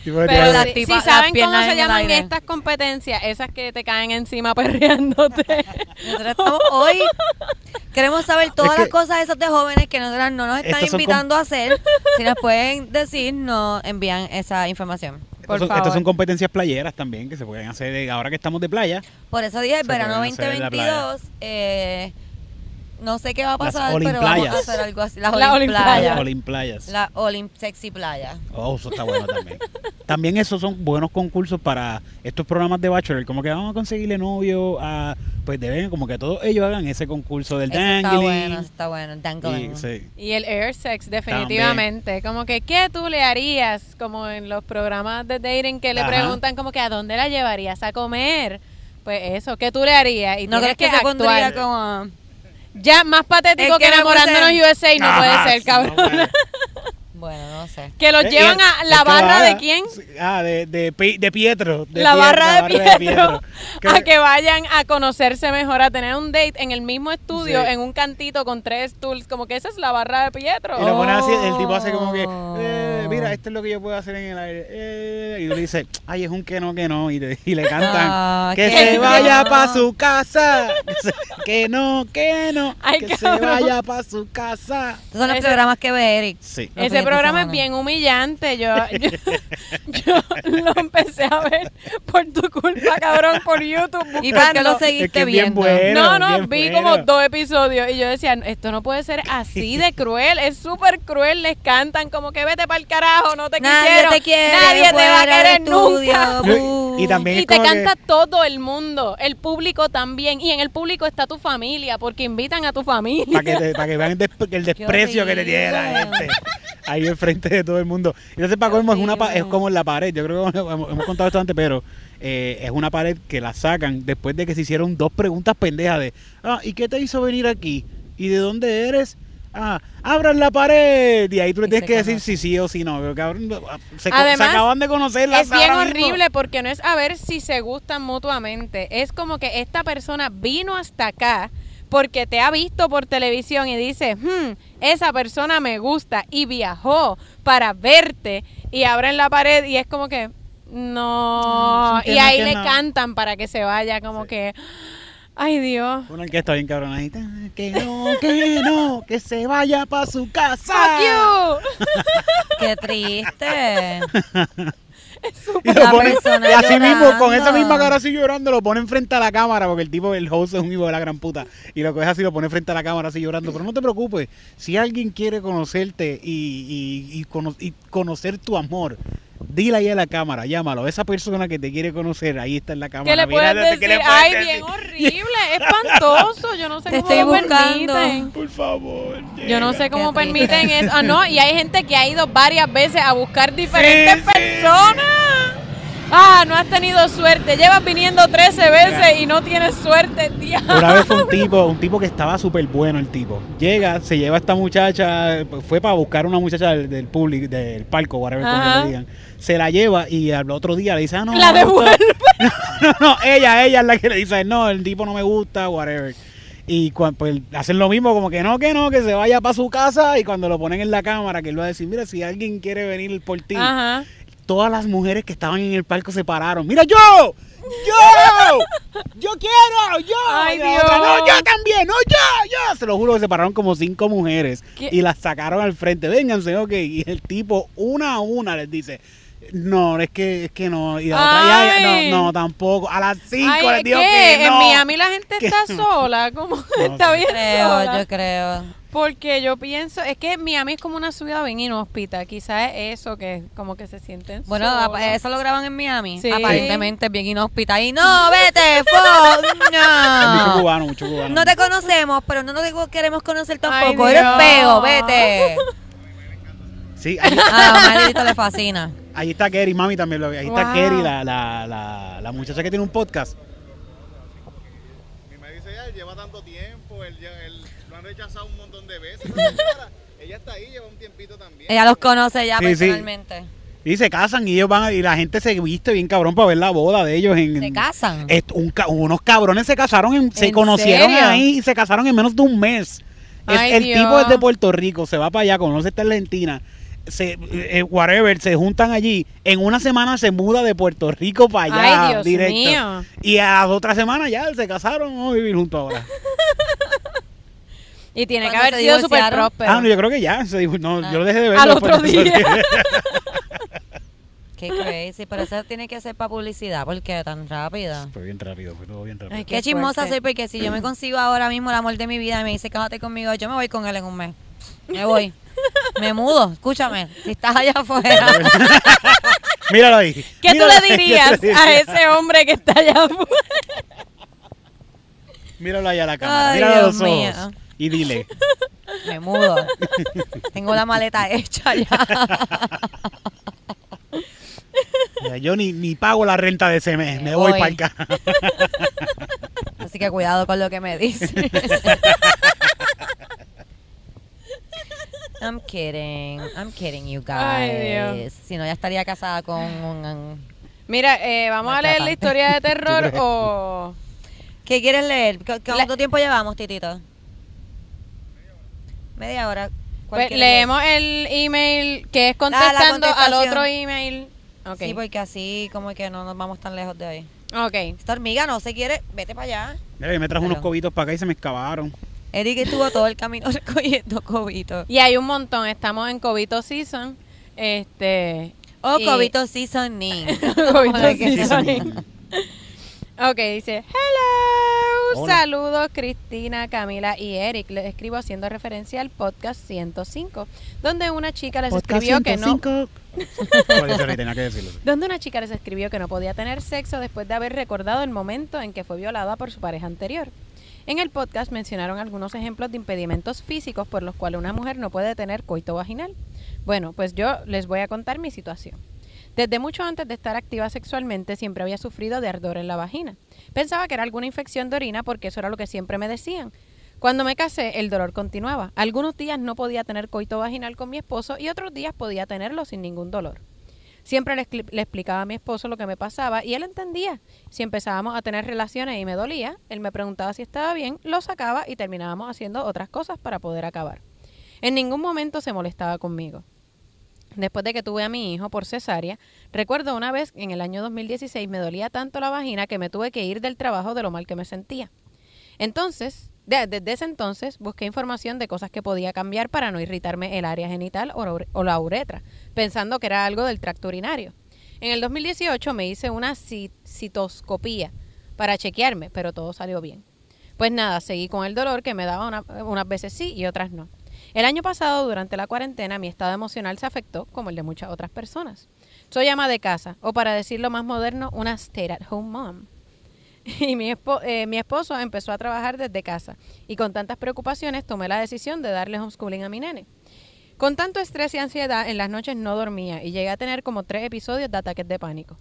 Pero las si, tipas- si saben cómo se llaman aire. estas competencias, esas que te caen encima perreándote. Nosotros estamos hoy queremos saber todas Es que- las cosas esas de jóvenes que nosotras no nos están Estos invitando a hacer. Si nos pueden decir, nos envían esa información. Por Estas son, favor. estas son competencias playeras también que se pueden hacer de- ahora que estamos de playa. Por eso dije, el verano pueden hacer en la playa. 2022, eh, no sé qué va a pasar, pero vamos a hacer algo así. Las La Olimplayas. Olimplayas. La Olim Sexy Playa. Oh, eso está bueno también. también esos son buenos concursos para estos programas de Bachelor. Como que vamos a conseguirle novio a... Pues deben, como que todos ellos hagan ese concurso del Eso está bueno, está bueno. Dangling. Y, sí. Y el air sex, definitivamente. Como que, ¿qué tú le harías? Como en los programas de dating que le Ajá. preguntan como que, ¿a dónde la llevarías a comer? Pues eso, ¿qué tú le harías? Y ¿No tienes crees que, se actuar. pondría como... Ya, más patético Es que, que enamorándonos USA no puede ser, cabrón. no puede. Bueno, no sé. que los Eh, llevan a la barra de quién? Ah, de, de, Pi- de Pietro. de la Pietro, barra de Pietro, Que- a que vayan a conocerse mejor, a tener un date en el mismo estudio, Sí. en un cantito con tres tools, como que esa es la barra de Pietro. Y lo pone así, el tipo hace como que, Oh. eh, mira, esto es lo que yo puedo hacer en el aire. eh, y tú le dices, ay, es un que no, que no. Y, te- y le cantan, Ah, que que se no. vaya para su casa. Que, no, que no. Ay, que se vaya para su casa. Estos son los Ese- programas que ve Eric. Sí. Ese programa es bien humillante. Yo, yo, yo lo empecé a ver por tu culpa, cabrón, por YouTube. ¿Y por qué buscando. lo seguiste Es que viendo? bueno. No, no, vi bueno. como dos episodios y yo decía, esto no puede ser así de cruel, es súper cruel, les cantan como que vete para el carajo, no te Nadie quisieron, te quiere. nadie te va a querer estudio, nunca. Y también Y te que- canta todo el mundo, el público también, y en el público está tu familia, porque invitan a tu familia. para que, te- que vean el, des- el desprecio que te tiene la gente ahí enfrente de todo el mundo. Entonces, para colmo, es, una pa- es como la pared. Yo creo que hemos, hemos contado esto antes, pero eh, es una pared que la sacan después de que se hicieron dos preguntas pendejas de, ah, ¿y qué te hizo venir aquí? ¿Y de dónde eres? Ah, abran la pared. Y ahí tú le tienes que decir si sí o si no. Pero cabrón, se, Además, se acaban de conocer las Es bien horrible porque no es a ver si se gustan mutuamente. Es como que esta persona vino hasta acá porque te ha visto por televisión y dice, "Hmm, esa persona me gusta y viajó para verte y abren la pared y es como que no, Mm, y ahí le no. cantan para que se vaya como que ay Dios. Una orquesta bien cabronadita. Que no, que no, que se vaya para su casa. Fuck you. Qué triste. Y, lo y así mismo, con esa misma cara así llorando, lo pone frente a la cámara, porque el tipo, el host es un hijo de la gran puta. Y lo coge así, lo pone frente a la cámara así llorando. Pero no te preocupes, si alguien quiere conocerte y, y, y cono- y conocer tu amor, dile ahí a la cámara, llámalo. Esa persona que te quiere conocer, ahí está en la cámara. ¿Qué le Mira, puedes ¿qué le decir? puedes Ay, decir? bien horrible, espantoso. Yo no sé Te cómo estoy lo buscando. permiten. Por favor. Yo no sé cómo Qué triste. permiten eso. Ah, no, y hay gente que ha ido varias veces a buscar diferentes Sí, sí. personas. Ah, no has tenido suerte. Llevas viniendo 13 veces y no tienes suerte, tía. Una vez fue un tipo, un tipo que estaba súper bueno el tipo. Llega, se lleva a esta muchacha, fue para buscar una muchacha del, del público, del palco, whatever como le digan. Se la lleva y al otro día le dice, ah, no. La no, devuelve. esto- No, no, ella, ella es la que le dice, no, el tipo no me gusta, whatever. Y cuando pues, hacen lo mismo, como que no, que no, que se vaya para su casa. Y cuando lo ponen en la cámara, que él va a decir, mira, si alguien quiere venir por ti, Ajá. Todas las mujeres que estaban en el palco se pararon. ¡Mira, yo! ¡Yo! ¡Yo quiero! ¡Yo! Ay, la otra, Dios. ¡No, yo también! ¡No, yo! ¡Yo! Se lo juro que se pararon como cinco mujeres ¿Qué? y las sacaron al frente. Vénganse, ok. Y el tipo, una a una, les dice... No, es que, es que no. Y la otra, ya, ya, no, no, tampoco. A las cinco Ay, les digo ¿qué? que En no. Miami la gente Que está no. sola. ¿Cómo está sé. bien Creo, sola? yo creo. Porque yo pienso, es que Miami es como una ciudad bien inhóspita. Quizás es eso que como que se sienten Bueno, solos. eso lo graban en Miami. Sí. Aparentemente es bien inhóspita. Y no, vete, Hay mucho no. cubano, mucho cubano. No te conocemos, pero no te queremos conocer Ay, tampoco. Eres feo, vete. Sí, ahí, A Maridito le fascina. ahí está Kerry, mami también lo ve. Ahí está Wow. Kerry, la, la, la, la muchacha que tiene un podcast. Mi me dice, ya, él lleva tanto tiempo, él, ya- él lo han rechazado un montón de veces. pero ahora, ella está ahí, lleva un tiempito también. Ella los conoce ya Sí, sí. personalmente. Y se casan y ellos van a- y la gente se viste bien cabrón para ver la boda de ellos en Se casan. Est- un ca- unos cabrones se casaron en- se ¿En conocieron serio? ahí y se casaron en menos de un mes. Es- Ay, el Dios. tipo es de Puerto Rico, se va para allá, conoce esta Argentina. se, eh, whatever, se juntan allí. En una semana se muda de Puerto Rico para allá. Ay, Dios directo. mío. Y a las otras semanas ya se casaron, vamos a vivir juntos ahora. Y tiene que ¿Cuándo haber sido súper próspero. Ah, no, yo creo que ya. Se dijo, no, Ah. yo lo dejé de ver. Al otro día. Qué crazy, pero eso tiene que ser para publicidad, porque tan rápida. Fue bien rápido, fue todo bien rápido. Ay, Qué, Qué chismosa soy, porque si yo me consigo ahora mismo el amor de mi vida y me dice, cállate conmigo, yo me voy con él en un mes. Me voy. me mudo, escúchame. Si estás allá afuera. Míralo ahí. ¿Qué tú Míralo le ahí, dirías ¿qué tú a ese hombre que está allá afuera? Míralo ahí a la cámara. Ay, Míralo a Dios los ojos. mío. Y dile. me mudo. Tengo la maleta hecha ya. "Mira, Yo ni, ni pago la renta de ese mes. Me Me voy voy. para acá. Así que cuidado con lo que me dice. I'm kidding. I'm kidding, you guys. Si no, ya estaría casada con un... Mira, eh, ¿vamos a leer la historia de terror o...? ¿Qué quieres leer? ¿Cu- La- ¿Cuánto tiempo llevamos, Titito? Media hora. ¿Cuál Pues leemos el email que es Ah, contestando al otro email. Sí, porque así como que no nos vamos tan lejos de ahí. Ok. Esta hormiga no se quiere, vete para allá. Mira, yo me trajo unos cobitos para acá y se me excavaron. Eric estuvo todo el camino recogiendo cobitos. Y hay un montón. Estamos en Cobito Season. Este. Oh, y- cobito seasoning. Cobito Seasoning. Ok, dice, hello, Hola. saludos Cristina, Camila y Eric. Les escribo haciendo referencia al podcast 105, donde una chica les escribió que no... Por eso tenía que decirlo. Donde una chica les escribió que no podía tener sexo después de haber recordado el momento en que fue violada por su pareja anterior. En el podcast mencionaron algunos ejemplos de impedimentos físicos por los cuales una mujer no puede tener coito vaginal. Bueno, pues yo les voy a contar mi situación. Desde mucho antes de estar activa sexualmente siempre había sufrido de ardor en la vagina. Pensaba que era alguna infección de orina porque eso era lo que siempre me decían. Cuando me casé, el dolor continuaba. Algunos días no podía tener coito vaginal con mi esposo y otros días podía tenerlo sin ningún dolor. Siempre le, le explicaba a mi esposo lo que me pasaba y él entendía. Si empezábamos a tener relaciones y me dolía, él me preguntaba si estaba bien, lo sacaba y terminábamos haciendo otras cosas para poder acabar. En ningún momento se molestaba conmigo. Después de que tuve a mi hijo por cesárea, recuerdo una vez en el año 2016 me dolía tanto la vagina que me tuve que ir del trabajo de lo mal que me sentía. Entonces, de- desde ese entonces busqué información de cosas que podía cambiar para no irritarme el área genital o, la uretra, pensando que era algo del tracto urinario. En el 2018 me hice una ci- citoscopía para chequearme, pero todo salió bien. Pues nada, seguí con el dolor que me daba una- unas veces sí y otras no. El año pasado, durante la cuarentena, mi estado emocional se afectó, como el de muchas otras personas. Soy ama de casa, o para decirlo más moderno, una stay-at-home mom. Y mi, espo- eh, mi esposo empezó a trabajar desde casa, y con tantas preocupaciones tomé la decisión de darle homeschooling a mi nene. Con tanto estrés y ansiedad, en las noches no dormía y llegué a tener como tres episodios de ataques de pánico.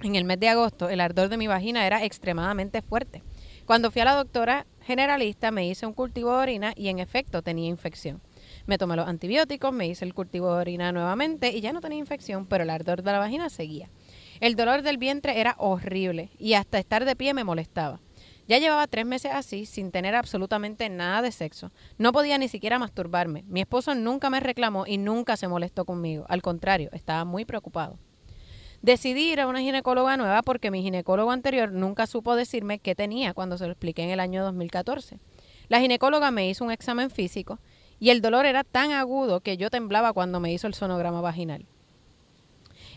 En el mes de agosto, el ardor de mi vagina era extremadamente fuerte. Cuando fui a la doctora generalista, me hice un cultivo de orina y en efecto tenía infección. Me tomé los antibióticos, me hice el cultivo de orina nuevamente y ya no tenía infección, pero el ardor de la vagina seguía. El dolor del vientre era horrible y hasta estar de pie me molestaba. Ya llevaba tres meses así, sin tener absolutamente nada de sexo. No podía ni siquiera masturbarme. Mi esposo nunca me reclamó y nunca se molestó conmigo. Al contrario, estaba muy preocupado. Decidí ir a una ginecóloga nueva porque mi ginecólogo anterior nunca supo decirme qué tenía cuando se lo expliqué en el año 2014. La ginecóloga me hizo un examen físico y el dolor era tan agudo que yo temblaba cuando me hizo el sonograma vaginal.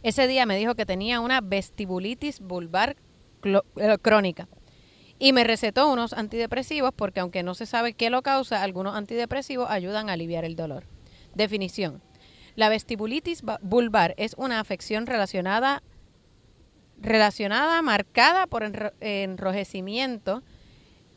Ese día me dijo que tenía una vestibulitis vulvar eh, crónica y me recetó unos antidepresivos porque aunque no se sabe qué lo causa, algunos antidepresivos ayudan a aliviar el dolor. Definición. La vestibulitis va- vulvar es una afección relacionada relacionada marcada por enro- enrojecimiento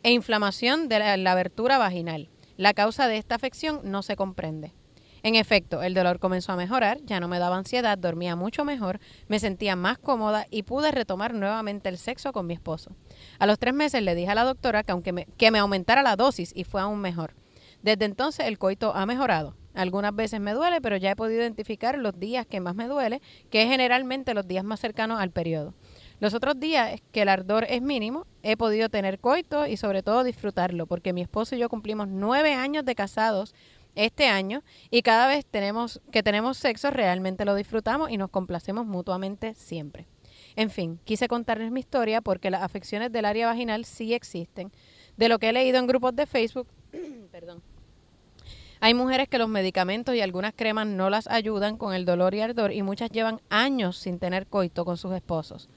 e inflamación de la, la abertura vaginal. La causa de esta afección no se comprende. En efecto, el dolor comenzó a mejorar, ya no me daba ansiedad, dormía mucho mejor, me sentía más cómoda y pude retomar nuevamente el sexo con mi esposo. A los tres meses le dije a la doctora que, aunque me, que me aumentara la dosis y fue aún mejor. Desde entonces el coito ha mejorado. Algunas veces me duele, pero ya he podido identificar los días que más me duele, que es generalmente los días más cercanos al periodo. Los otros días que el ardor es mínimo, he podido tener coito y sobre todo disfrutarlo, porque mi esposo y yo cumplimos nueve años de casados este año y cada vez tenemos que tenemos sexo realmente lo disfrutamos y nos complacemos mutuamente siempre. En fin, quise contarles mi historia porque las afecciones del área vaginal sí existen. De lo que he leído en grupos de Facebook, perdón. Hay mujeres que los medicamentos y algunas cremas no las ayudan con el dolor y ardor y muchas llevan años sin tener coito con sus esposos.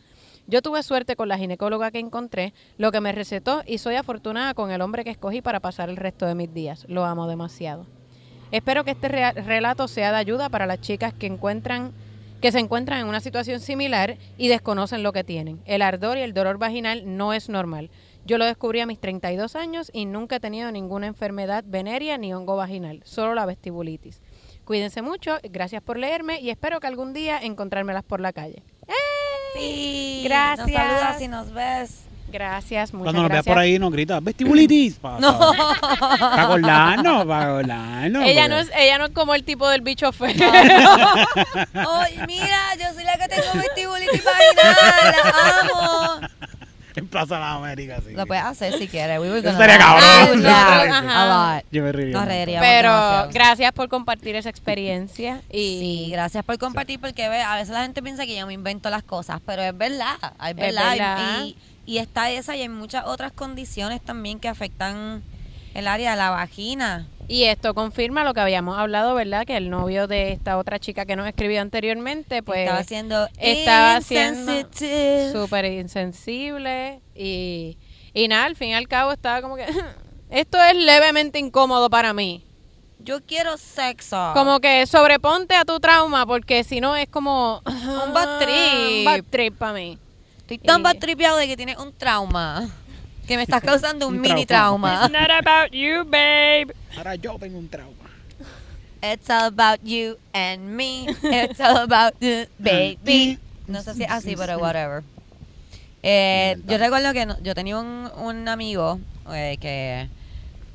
Yo tuve suerte con la ginecóloga que encontré, lo que me recetó y soy afortunada con el hombre que escogí para pasar el resto de mis días. Lo amo demasiado. Espero que este relato sea de ayuda para las chicas que encuentran que se encuentran en una situación similar y desconocen lo que tienen. El ardor y el dolor vaginal no es normal. Yo lo descubrí a mis 32 años y nunca he tenido ninguna enfermedad venérea ni hongo vaginal, solo la vestibulitis. Cuídense mucho, gracias por leerme y espero que algún día encontrármelas por la calle. Sí. Gracias. Nos saludas y nos ves. Gracias, muchas Cuando nos veas por ahí nos grita, vestibulitis. Para acordarnos, para acordarnos. ella, porque- no es, ella no es como el tipo del bicho feo. Ay, mira, yo soy la que tengo vestibulitis vaginal. La amo. En Plaza de las Américas, sí. Lo puedes hacer si quieres. We were estaría cabrón. Ajá. A lot. Yo me reiría. Nos reiríamos Pero demasiado. gracias por compartir esa experiencia. Y Sí, gracias por compartir porque ve, a veces la gente piensa que yo me invento las cosas, pero es verdad, es Es verdad. y- verdad. Y, y está esa y hay muchas otras condiciones también que afectan el área de la vagina. Y esto confirma lo que habíamos hablado, ¿verdad? Que el novio de esta otra chica que nos escribió anteriormente, pues estaba siendo estaba siendo súper insensible y, y nada, al fin y al cabo estaba como que esto es levemente incómodo para mí. Yo quiero sexo. Como que sobreponte a tu trauma porque si no es como Un bad trip. un bad trip para mí. Estoy tan y- batripeado de que tienes un trauma. Que me estás causando un, Un mini trauma. trauma. not about you, babe. Ahora yo tengo un trauma. It's all about you and me. It's all about you, baby. No sé si es así, pero whatever. Eh, yo recuerdo que no- yo tenía un, un amigo eh, que,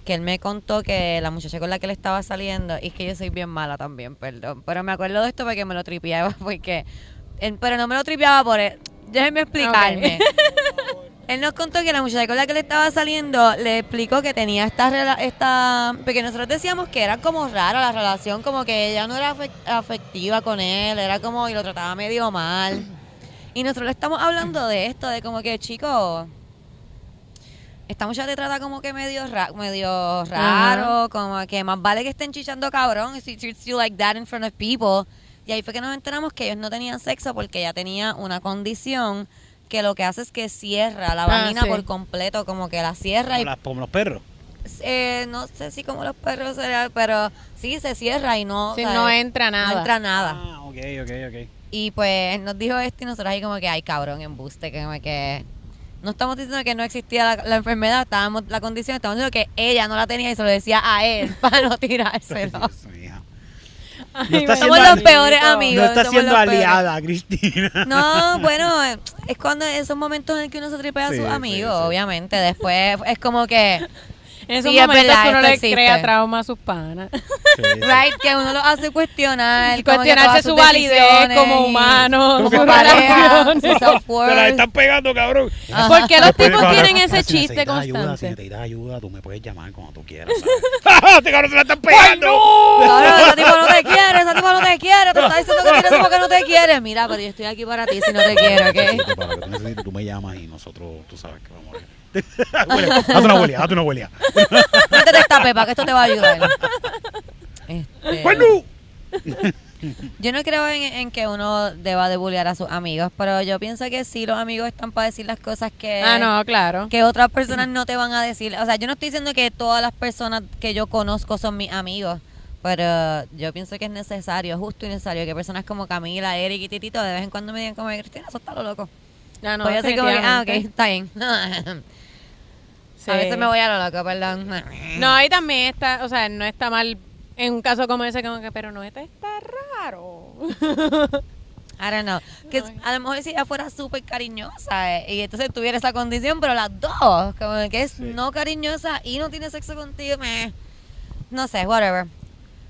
que él me contó que la muchacha con la que él estaba saliendo, y es que yo soy bien mala también, perdón, pero me acuerdo de esto porque me lo tripeaba, porque, él- pero no me lo tripeaba por él. Déjenme explicarme. Él nos contó que la muchacha con la que le estaba saliendo le explicó que tenía esta esta porque nosotros decíamos que era como rara la relación, como que ella no era afec- afectiva con él, era como y lo trataba medio mal. Y nosotros le estamos hablando de esto, de como que chico, esta muchacha te trata como que medio ra- medio raro, como que más vale que estén chichando cabrón, si treats you like that in front of people. Y ahí fue que nos enteramos que ellos no tenían sexo porque ella tenía una condición que lo que hace es que cierra la Ah, vagina sí. por completo, como que la cierra Como, y las- como los perros. eh, no sé si como los perros será, pero sí se cierra y no, Sí, o sea, no entra nada. no entra nada. Ah, ok, ok, ok. Y pues nos dijo esto y nosotros ahí como que, ay cabrón, embuste, que como que no estamos diciendo que no existía la, la enfermedad, estábamos la condición, estamos diciendo que ella no la tenía y se lo decía a él para no tirárselo. No está. Somos los peores amigos. No está somos siendo aliada, Cristina. No, bueno, es cuando esos momentos en el que uno se tripea a sus amigos, obviamente. Después es como que, En esos Sí, es momentos verdad, que uno le existe. crea trauma a sus panas. Sí, right, que uno lo hace cuestionar. Como cuestionarse su sus validez como humano, Su pareja, su Te la están pegando, cabrón. Ajá. ¿Por qué los Después, tipos tienen ese si chiste necesitas ayuda, si constante? necesitas ayuda, tú me puedes llamar cuando tú quieras. ¡Te cabrón, se la están pegando! Cabrón, ese tipo no te quiere, ese tipo no te quiere, te está diciendo que quieres porque no te quiere. Mira, pero yo estoy aquí para ti si no te quiero, ¿ok? Para lo que tú necesites, tú me llamas y nosotros, tú sabes que vamos a ver. Huele, Hazte una huelía, hazte una huelía. Métete esta pepa, que esto te va a ayudar. Este, ¡Bueno! yo no creo en, en que uno deba de bullear a sus amigos, pero yo pienso que sí, los amigos están para decir las cosas que, Ah, no, claro. que otras personas no te van a decir. O sea, yo no estoy diciendo que todas las personas que yo conozco son mis amigos, pero yo pienso que es necesario, justo y necesario, que personas como Camila, Eric y Titito de vez en cuando me digan como, Cristina, eso está lo loco. Ah, no, pues yo soy como que, ah, ok, definitivamente. está bien. Sí. A veces me voy a lo loco, perdón. No, ahí también está, o sea, no está mal en un caso como ese, como que, pero no está, está raro. I don't know. Que No. a lo mejor si ella fuera súper cariñosa eh, y entonces tuviera esa condición, pero las dos, como que es Sí. no cariñosa y no tiene sexo contigo, meh. no sé, whatever.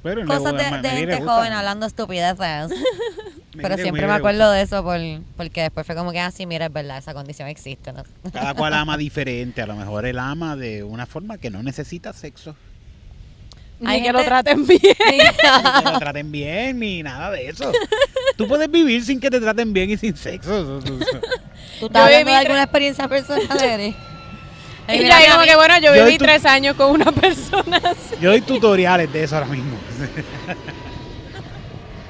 Pero Cosas me- de, me- de me gente joven hablando estupideces. Pero siempre me acuerdo de eso por, porque después fue como que, ah, sí, mira, es verdad, esa condición existe. ¿no? Cada cual ama diferente. A lo mejor él ama de una forma que no necesita sexo. Ni Hay que lo traten bien. Ni que lo traten bien, ni nada de eso. Tú puedes vivir sin que te traten bien y sin sexo. Eso- eso- eso. ¿Tú estás de tre- alguna experiencia personal, Eri? Y mira, ya como que bueno, yo Yo viví tres años con una persona así. Yo doy tutoriales de eso ahora mismo.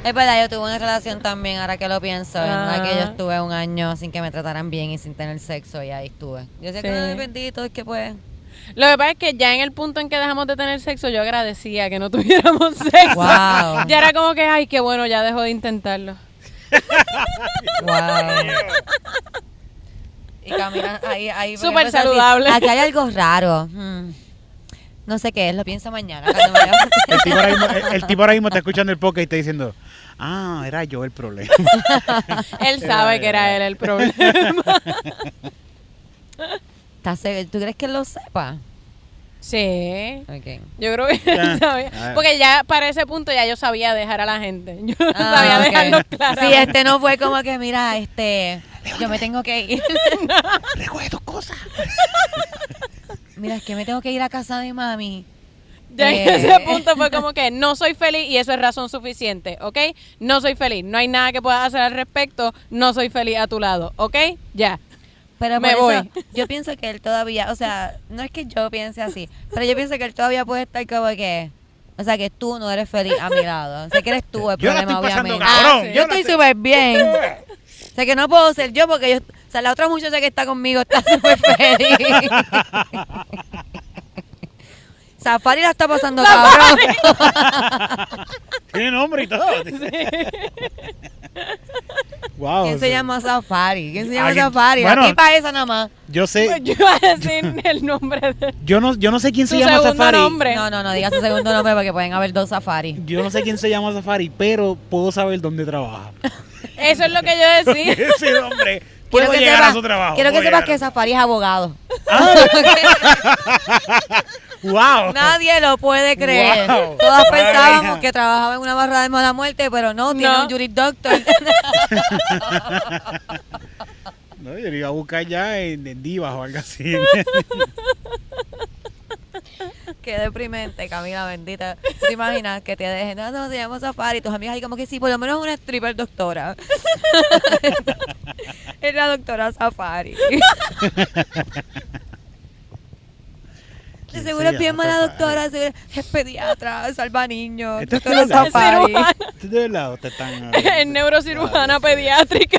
Es verdad, yo tuve una relación también, ahora que lo pienso, en la que yo Ah. estuve un año sin que me trataran bien y sin tener sexo y ahí estuve. Yo sé que no bendito, es que pues... Lo que pasa es que ya en el punto en que dejamos de tener sexo, yo agradecía que no tuviéramos sexo. Wow. Ya era como que, ay, qué bueno, ya dejó de intentarlo. Wow. Y caminan ahí, ahí. Súper saludable. Aquí hay algo raro. Hmm. No sé qué es, lo pienso mañana. cuando me vaya". El tipo, ahora mismo, el, el tipo ahora mismo está escuchando el podcast y está diciendo, ah, era yo el problema. Él sabe que era él el problema. ¿Tú crees que él lo sepa? Sí. Yo creo que Ya. él sabía. Porque ya para ese punto ya yo sabía dejar a la gente. Yo Ah, sabía dejarlo claro. Sí, este no fue como que, mira, este, yo me tengo que ir. Recoge tus cosas. Mira, es que me tengo que ir a casa de mami. Ya en Eh. ese punto fue como que no soy feliz y eso es razón suficiente, ¿ok? No soy feliz, no hay nada que puedas hacer al respecto, no soy feliz a tu lado, ¿ok? Ya. Pero Me eso, voy. yo pienso que él todavía, o sea, no es que yo piense así, pero yo pienso que él todavía puede estar como que, o sea, que tú no eres feliz a mi lado. O sea, que eres tú el Yo la problema, estoy pasando obviamente. cabrón. Ah, sí. Yo la estoy súper bien. O sea, que no puedo ser yo porque yo, o sea, la otra muchacha que está conmigo está súper feliz. Safari la está pasando cabrón. Tiene nombre y todo. wow. ¿Quién se llama Safari? ¿Quién se llama Alguien- Safari? bueno. Aquí para esa nada más. Yo sé, Yo iba a decir el nombre de yo no, yo no sé quién se llama segundo Safari. nombre. No, no, no digas su segundo nombre porque pueden haber dos Safari. Yo no sé quién se llama Safari, pero puedo saber dónde trabaja. Eso es lo que yo decía. Ese puedo Quiero que llegar sepas- a su trabajo. Quiero que sepas que Safari es abogado. Wow. Nadie lo puede creer. Wow. Todas Vaya. pensábamos que trabajaba en una barra de mala muerte, pero no, tiene No. un juris doctor. No, yo lo iba a buscar ya en, en Divas o algo así. Qué deprimente, Camila, bendita. ¿Tú ¿Te imaginas que te dejen? No, no, se llama Safari. Tus amigas ahí como que sí, por lo menos una stripper doctora. es la doctora Safari. De ¿Quién seguro se es bien mala Safari? doctora, es pediatra, salva niños, Esto es doctora. Safari. ¿De verdad? ¿Ustedes están Es neurocirujana pediátrica.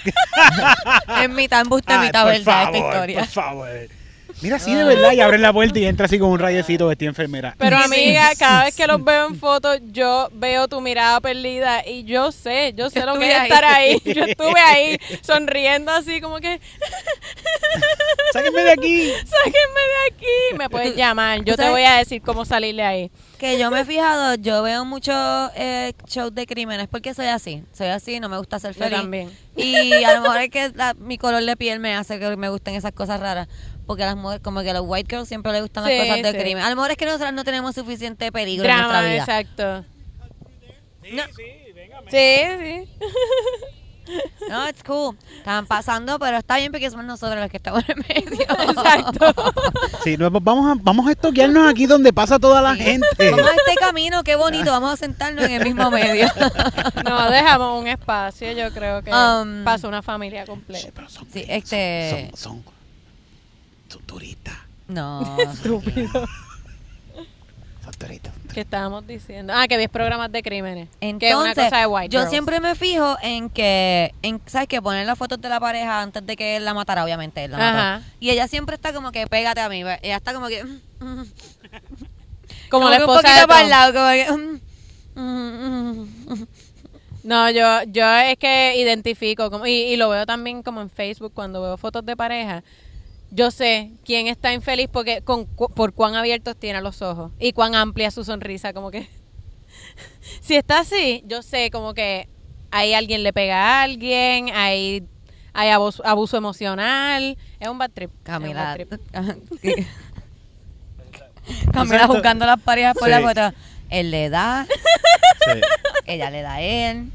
Es mitad embuste, mitad verdad esta historia. Por favor. Mira, sí, de verdad, y abre la puerta y entra así con un rayecito vestida enfermera. Pero amiga, cada vez que los veo en fotos, yo veo tu mirada perdida y yo sé, yo sé Yo lo que es estar ahí. Yo estuve ahí sonriendo así como que, Sáquenme de aquí. sáquenme de aquí. Me puedes llamar, yo te voy a decir cómo salir de ahí. Que yo me he fijado, yo veo muchos eh, shows de crímenes porque soy así. Soy así, no me gusta ser Yo feliz. también. Y a lo mejor es que la- mi color de piel me hace que me gusten esas cosas raras. Porque a las mujeres, como que a los white girls siempre les gustan Sí, las cosas de sí. crimen. A lo mejor es que nosotros no tenemos suficiente peligro en nuestra Drama, vida. exacto. Sí, sí, véngame. Sí, sí. No, it's cool. Están pasando, pero está bien porque somos nosotros los que estamos en medio. Exacto. Sí, no, pues vamos a, vamos a estoquearnos aquí donde pasa toda la gente. Vamos a este camino, qué bonito. Vamos a sentarnos en el mismo medio. No, dejamos un espacio, yo creo que Um, pasa una familia Sí, completa. pero son, Sí, son- este- son, son, son No. Estúpido. ¿Qué estábamos diciendo? Ah, que ves programas de crímenes. que es una Entonces, cosa de white yo girls. siempre me fijo en que, en, ¿sabes? Que poner las fotos de la pareja antes de que él la matara, obviamente él la mató. Ajá. Y ella siempre está como que, pégate a mí. Ella está como que... mm, mm, Como la que un esposa poquito de para Tom. el lado, como que... mm, mm, mm. No, yo, yo es que identifico, como, y, y lo veo también como en Facebook cuando veo fotos de pareja. Yo sé quién está infeliz porque con, cu- por cuán abiertos tiene los ojos y cuán amplia su sonrisa, como que si está así, yo sé como que hay alguien le pega a alguien, hay hay abuso, abuso emocional, es un bad trip. Camila... bad trip. Camila buscando las parejas por Sí. la foto. Él le da, Sí. ella le da a él.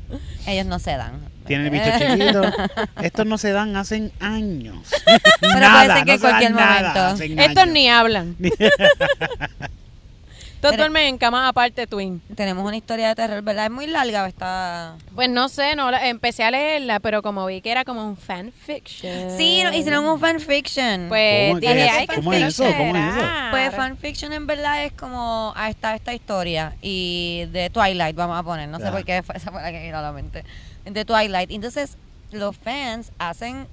Ellos no se dan. Tienen el bicho chiquito. Estos no se dan hace años. puede Nada, ser que no en se dan cualquier momento. Estos años. ni hablan. Tene- duermen en camas aparte twin. Tenemos una historia de terror, ¿verdad? Es muy larga, está... Pues no sé, no la- empecé a leerla, pero como vi que era como un fanfiction. Sí, no, hicieron un fanfiction. Pues ¿Cómo- dije, qué es- ay, cómo es eso? ¿Cómo es eso? Pues fanfiction en verdad es como ah, está esta historia y de Twilight vamos a poner, no sé Ya. por qué fue esa fue la que me vino a la mente. De Twilight. Entonces los fans hacen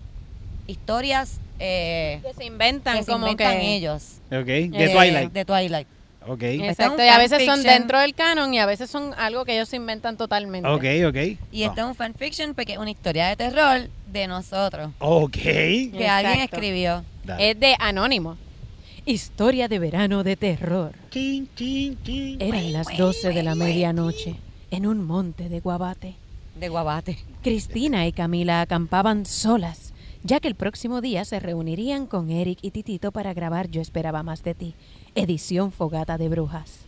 historias eh, Que se inventan que se como inventan que... ellos. Ok, eh, de Twilight. De Twilight. Ok, Exacto, y a veces son dentro del canon y a veces son algo que ellos se inventan totalmente. ok, ok. Y este es un fanfiction porque es una historia de terror de nosotros Ok. que alguien escribió. Dale. Es de Anónimo. Historia de verano de terror. Chin, chin, chin. Eran las 12 de la medianoche en un monte de Guabate. De Guabate. Cristina y Camila acampaban solas, ya que el próximo día se reunirían con Eric y Titito para grabar Yo esperaba más de ti, edición Fogata de Brujas.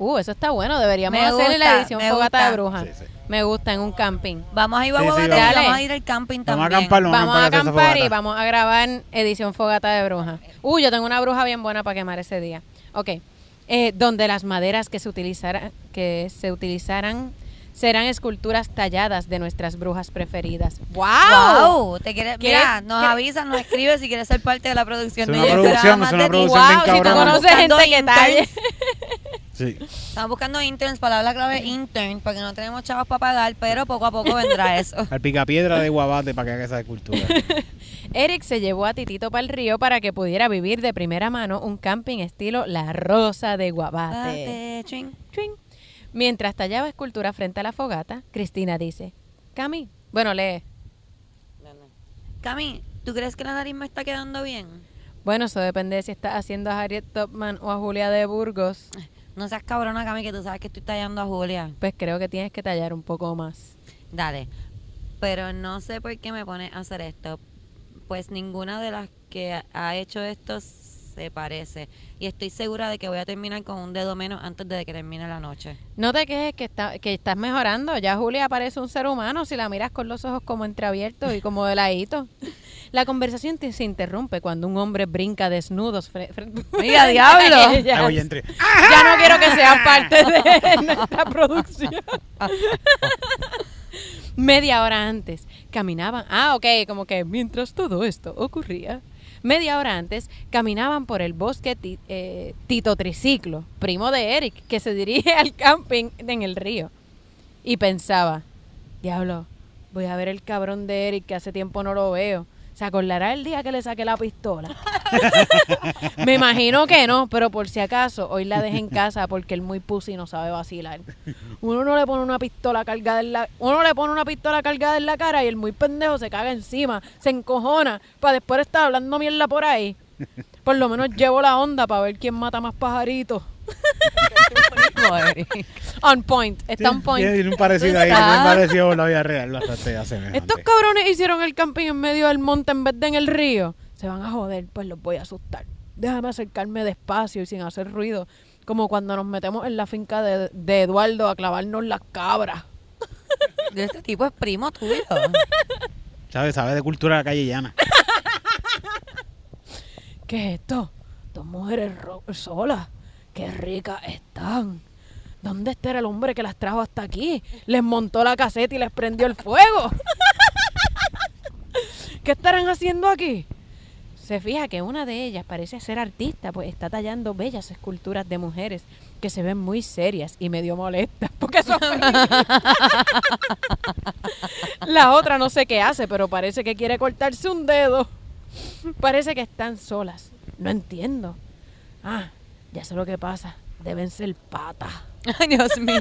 Uh, eso está bueno, deberíamos Me hacer la edición Fogata gusta. de Brujas. Sí, sí. Me gusta en un camping. Vamos a ir a Sí, sí, vamos. y vamos Dale. a ir al camping Vamos a también. acampar, vamos, Vamos a acampar y vamos a grabar edición Fogata de Brujas. Uh, yo tengo una bruja bien buena para quemar ese día. Ok. Eh, donde las maderas que se utilizaran, que se utilizaran serán esculturas talladas de nuestras brujas preferidas. ¡Wow! Wow, te quieres, ¿Qué? mira, nos ¿Qué? avisas, nos escribes si quieres ser parte de la producción Es de una producción, es una producción bien Wow, si tú conoces gente que talle. Sí. Estamos buscando interns, palabra clave intern, porque no tenemos chavos para pagar, pero poco a poco vendrá eso. Al picapiedra de Guabate para que haga esa escultura. Eric se llevó a Titito para el río para que pudiera vivir de primera mano un camping estilo La Rosa de Guabate. Bate, ching. Chuin. Mientras tallaba escultura frente a la fogata, Cristina dice, Cami, bueno, lee. Cami, ¿tú crees que la nariz me está quedando bien? Bueno, eso depende de si estás haciendo a Harriet Topman o a Julia de Burgos. No seas cabrona, Cami, que tú sabes que estoy tallando a Julia. Pues creo que tienes que tallar un poco más. Dale. Pero no sé por qué me pones a hacer esto. Pues ninguna de las que ha hecho esto se parece. Y estoy segura de que voy a terminar con un dedo menos antes de que termine la noche. No te quejes que, está, que estás mejorando. Ya Julia parece un ser humano si la miras con los ojos como entreabiertos y como de ladito. La conversación te- se interrumpe cuando un hombre brinca desnudos frente... ¡Mira, diablo! ya, oye, entre- ya no quiero que sean parte de nuestra producción. Media hora antes caminaban. Ah, ok, como que mientras todo esto ocurría. Media hora antes caminaban por el bosque eh, Tito Triciclo, primo de Eric, que se dirige al camping en el río. Y pensaba, diablo, voy a ver el cabrón de Eric que hace tiempo no lo veo. ¿Se acordará el día que le saqué la pistola? Me imagino que no, pero por si acaso, hoy la dejé en casa porque el muy pussy no sabe vacilar. Uno no le pone una pistola cargada en la, uno le pone una pistola cargada en la cara y el muy pendejo se caga encima, se encojona, para después estar hablando mierda por ahí. Por lo menos llevo la onda para ver quién mata más pajaritos. On point, está on point. Tiene un parecido ahí, un parecido con la vida real, bastante asemejante. Estos cabrones hicieron el camping en medio del monte en vez de en el río. Se van a joder, pues los voy a asustar. Déjame acercarme despacio y sin hacer ruido. Como cuando nos metemos en la finca de, de Eduardo a clavarnos las cabras. Este tipo es primo tuyo. ¿Sabes? Sabe de cultura calle llana. ¿Qué es esto? Dos mujeres solas. Qué ricas están. ¿Dónde está el hombre que las trajo hasta aquí? Les montó la caseta y les prendió el fuego. ¿Qué estarán haciendo aquí? Se fija que una de ellas parece ser artista, pues está tallando bellas esculturas de mujeres que se ven muy serias y medio molestas porque son. La otra no sé qué hace, pero parece que quiere cortarse un dedo. Parece que están solas. No entiendo. Ah, ya sé lo que pasa. Deben ser patas. Ay, Dios mío.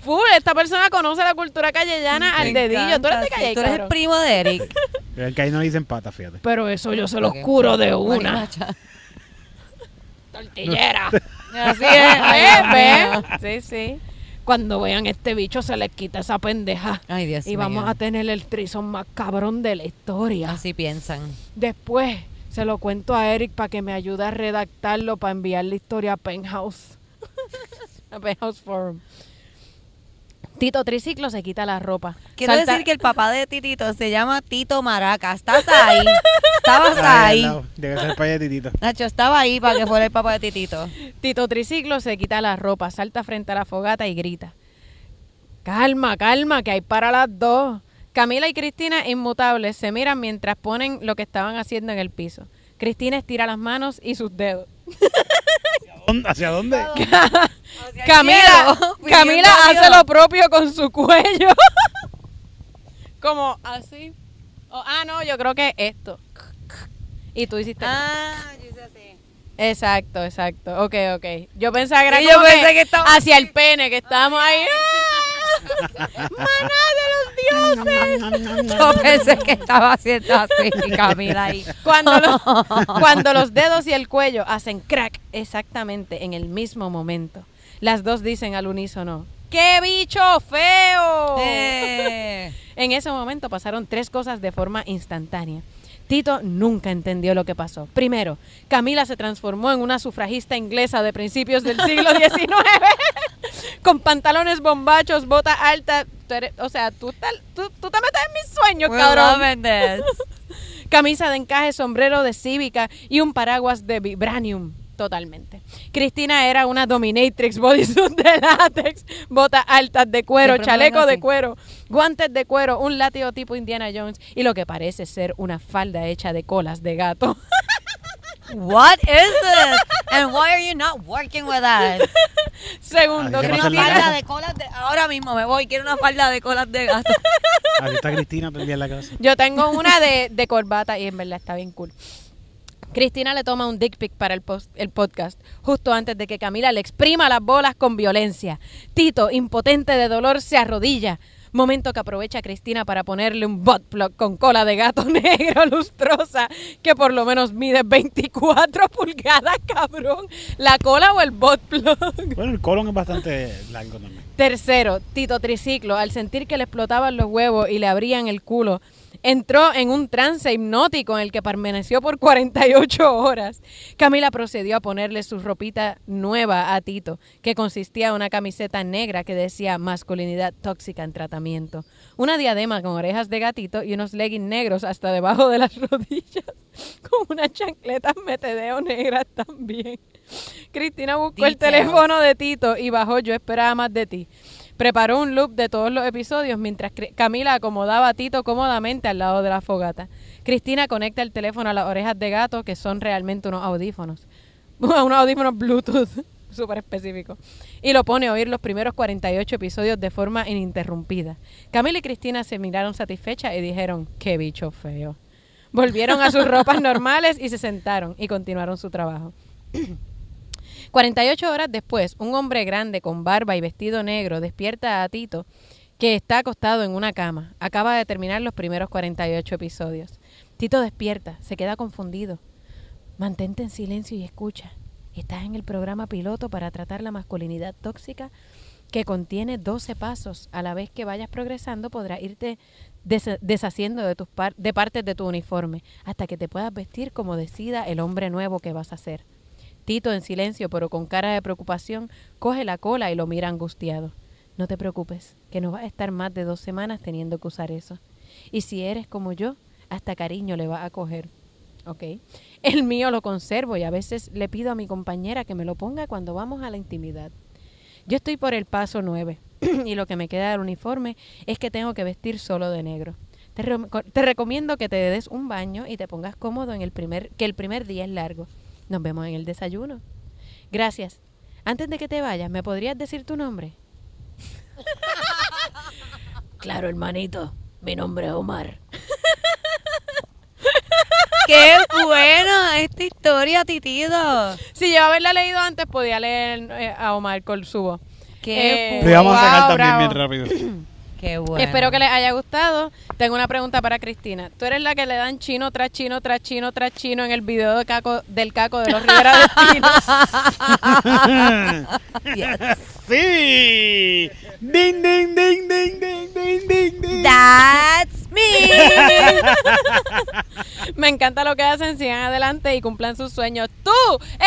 Full, esta persona conoce la cultura callellana al dedillo. Tú eres de encanta, sí, calle, Tú eres el cabrón. primo de Eric. Pero el que ahí no le dicen pata, fíjate. Pero eso yo se los Ok. curo de una. Marimacha. Tortillera. Así es. Ay, mío. Sí, sí. Cuando vean este bicho se les quita esa pendeja. Ay, Dios y vamos mío. a tener el trison más cabrón de la historia. Así piensan. Después se lo cuento a Eric para que me ayude a redactarlo para enviar la historia a Penthouse. A Penthouse Forum. Tito Triciclo se quita la ropa. Quiero Salta- decir que el papá de Titito se llama Tito Maraca. ¿Estás ahí? estabas ahí. Debe ser titito. Nacho estaba ahí para que fuera el papá de Titito. Tito Triciclo se quita la ropa, salta frente a la fogata y grita. Calma, calma, que hay para las dos. Camila y Cristina, inmutables, se miran mientras ponen lo que estaban haciendo en el piso. Cristina estira las manos y sus dedos. ¿Dónde- ¿Hacia dónde? Camila, Camila hace lo propio con su cuello. Como así. Oh, ah, no, yo creo que esto. Y tú hiciste. Ah, yo hice así. Exacto, exacto. Ok, ok. Yo pensaba que era Sí, yo como pensé que que hacia el pene, que estábamos ahí. ¡Ah! ¡Maná de los dioses! Yo pensé que estaba haciendo así, Camila ahí. Cuando los, cuando los dedos y el cuello hacen crack exactamente en el mismo momento, las dos dicen al unísono, ¡qué bicho feo! Eh. En ese momento pasaron tres cosas de forma instantánea. Tito nunca entendió lo que pasó. Primero, Camila se transformó en una sufragista inglesa de principios del siglo XIX, con pantalones bombachos, bota alta. Tú eres- o sea, tú, tal- tú, tú te metes en mis sueños, We're cabrón. Camisa de encaje, sombrero de cívica y un paraguas de vibranium. Totalmente. Cristina era una dominatrix bodysuit de látex, botas altas de cuero, Siempre chaleco de cuero, guantes de cuero, un látigo tipo Indiana Jones y lo que parece ser una falda hecha de colas de gato. What is this? And why are you not working with us? Segundo, Ay, ¿qué Quiero pasa una en la Cristina, falda de colas de... Ahora mismo me voy, quiero una falda de colas de gato. Aquí está Cristina en la casa. yo tengo una de, de corbata y en verdad está bien cool. Cristina le toma un dick pic para el, post- el podcast justo antes de que Camila le exprima las bolas con violencia. Tito, impotente de dolor, se arrodilla. Momento que aprovecha Cristina para ponerle un butt plug con cola de gato negro lustrosa que por lo menos mide 24 pulgadas, cabrón. ¿La cola o el butt plug? Bueno, el colon es bastante largo también. Tercero, Tito Triciclo, al sentir que le explotaban los huevos y le abrían el culo, entró en un trance hipnótico en el que permaneció por 48 horas. Camila procedió a ponerle su ropita nueva a Tito, que consistía en una camiseta negra que decía masculinidad tóxica en tratamiento, una diadema con orejas de gatito y unos leggings negros hasta debajo de las rodillas, con unas chancletas metedeo negras también. Cristina buscó el teléfono de Tito y bajó Yo esperaba más de ti. Preparó un loop de todos los episodios mientras Camila acomodaba a Tito cómodamente al lado de la fogata. Cristina conecta el teléfono a las orejas de gato, que son realmente unos audífonos. unos audífonos Bluetooth, súper específico. Y lo pone a oír los primeros 48 episodios de forma ininterrumpida. Camila y Cristina se miraron satisfechas y dijeron, qué bicho feo. Volvieron a sus ropas normales y se sentaron y continuaron su trabajo. 48 horas después, un hombre grande con barba y vestido negro despierta a Tito, que está acostado en una cama. Acaba de terminar los primeros 48 episodios. Tito despierta, se queda confundido. Mantente en silencio y escucha. Estás en el programa piloto para tratar la masculinidad tóxica que contiene 12 pasos. A la vez que vayas progresando podrás irte des- deshaciendo de, tus par- de partes de tu uniforme hasta que te puedas vestir como decida el hombre nuevo que vas a ser. Tito, en silencio pero con cara de preocupación, coge la cola y lo mira angustiado. No te preocupes, que no vas a estar más de dos semanas teniendo que usar eso. Y si eres como yo, hasta cariño le vas a coger. ¿Ok? El mío lo conservo y a veces le pido a mi compañera que me lo ponga cuando vamos a la intimidad. Yo estoy por el paso nueve y lo que me queda del uniforme es que tengo que vestir solo de negro. Te, re- te recomiendo que te des un baño y te pongas cómodo en el primer, que el primer día es largo. Nos vemos en el desayuno. Gracias. Antes de que te vayas, ¿me podrías decir tu nombre? claro, hermanito. Mi nombre es Omar. ¡Qué buena esta historia, titito! Si yo haberla leído antes, podía leer eh, a Omar con su voz. ¡Qué Eh, Lo íbamos a sacar Wow, también bravo. bien rápido. ¡Qué bueno! Espero que les haya gustado. Tengo una pregunta para Cristina. ¿Tú eres la que le dan chino tras chino tras chino tras chino en el video de caco, del caco de los Rivera? Yes. ¡Sí! ¡Ding, ding, ding, ding, ding, ding, ding, ding! That's me. Me encanta lo que hacen. Sigan adelante y cumplan sus sueños. Tú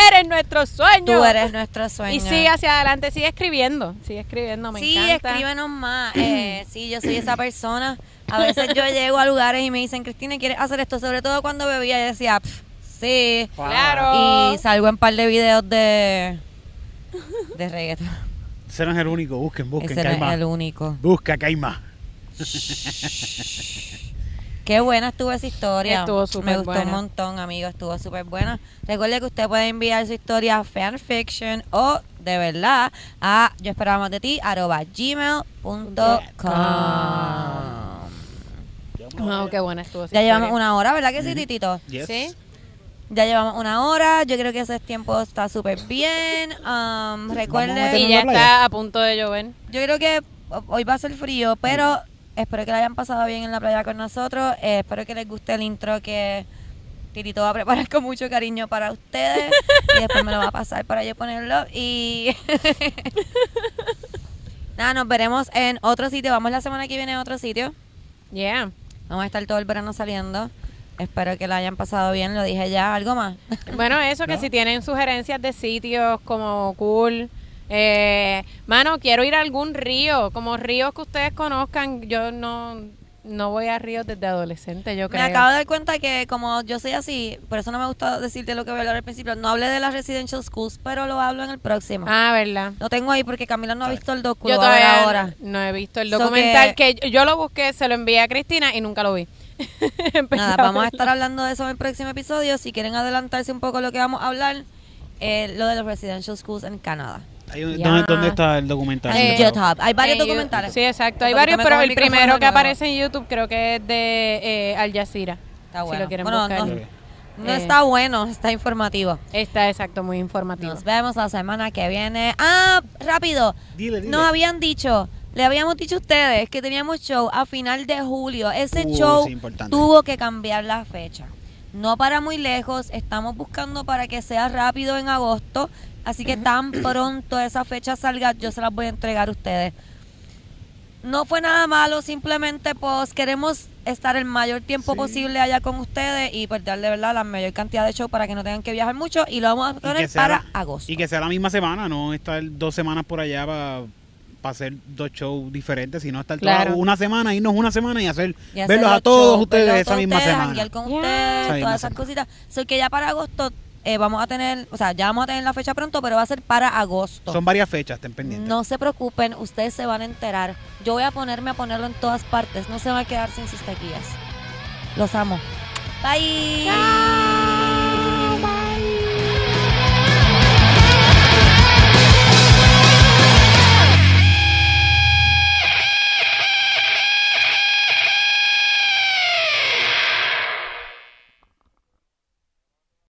eres nuestro sueño. Tú eres nuestro sueño. Y sigue hacia adelante. Sigue escribiendo. Sigue escribiendo. Me sí, encanta. escríbenos más. Eh, sí, yo soy esa persona. A veces yo llego a lugares y me dicen, Cristina, ¿quieres hacer esto? Sobre todo cuando bebía, yo decía, "Pff, sí. Claro. Y salgo en par de videos de, de reggaeton. Ese no es el único. Busquen, busquen, Ese que no hay es más. el único. Busca, que hay más. Qué buena estuvo esa historia. Estuvo Me súper gustó buena. un montón, amigo. Estuvo súper buena. Recuerde que usted puede enviar su historia a fanfiction o de verdad a yo esperaba más de ti arroba gmail.com. Qué buena estuvo. esa Ya llevamos una hora, ¿verdad que sí, Titito? Yes. ¿Sí? Ya llevamos una hora. Yo creo que ese tiempo está súper bien. Um, Vamos a recuerde, meternos Y ya está a punto de llover. yo creo que hoy va a ser frío, pero espero que la hayan pasado bien en la playa con nosotros. Eh, espero que les guste el intro que Titito va a preparar con mucho cariño para ustedes. y después me lo va a pasar para yo ponerlo. Y nada, nos veremos en otro sitio. Vamos la semana que viene a otro sitio. Yeah. Vamos a estar todo el verano saliendo. Espero que la hayan pasado bien. Lo dije ya. ¿Algo más? Bueno, eso que si tienen sugerencias de sitios como cool. Eh, mano, quiero ir a algún río, como ríos que ustedes conozcan. Yo no, no voy a ríos desde adolescente, yo Me creo. acabo de dar cuenta que como yo soy así, por eso no me gusta decirte lo que voy a hablar al principio. No hablé de las residential schools, pero lo hablo en el próximo. Ah, verdad. Lo tengo ahí porque Camila no ha visto el docu. Yo todavía ahora. no he visto el So documental que... yo lo busqué, se lo envié a Cristina y nunca lo vi. Nada, vamos a estar hablando de eso en el próximo episodio. Si quieren adelantarse un poco lo que vamos a hablar, eh, lo de los residential schools en Canadá. Un-. ¿Dónde, dónde está el documental? En Eh, YouTube. Hay varios En documentales. YouTube. Sí, exacto. Hay varios, pero el primero que aparece en YouTube creo que es de eh, Al Jazeera. Está Si bueno. lo quieren Bueno, buscar. no, Eh. está bueno, está informativo. Está exacto, muy informativo. Nos vemos la semana que viene. Ah, rápido. Dile, dile. Nos habían dicho, le habíamos dicho a ustedes que teníamos show a final de julio. Ese Uh, show sí, importante. tuvo que cambiar la fecha. No para muy lejos, estamos buscando para que sea rápido en agosto. Así que tan pronto esa fecha salga, yo se las voy a entregar a ustedes. No fue nada malo, simplemente pues queremos estar el mayor tiempo Sí. posible allá con ustedes y pues darle verdad la mayor cantidad de show para que no tengan que viajar mucho y lo vamos a poner para la- agosto. Y que sea la misma semana, no estar dos semanas por allá para hacer dos shows diferentes, sino estar toda Claro. una semana, irnos una semana y hacer Y hacer verlos a todos shows, ustedes esa misma ustedes, semana. con Yeah. ustedes, Esa todas esas semana. cositas. So que ya para agosto eh, vamos a tener, o sea, ya vamos a tener la fecha pronto, pero va a ser para agosto. Son varias fechas, estén pendientes. No se preocupen, ustedes se van a enterar. Yo voy a ponerme a ponerlo en todas partes. No se va a quedar sin sus taquillas. Los amo. Bye.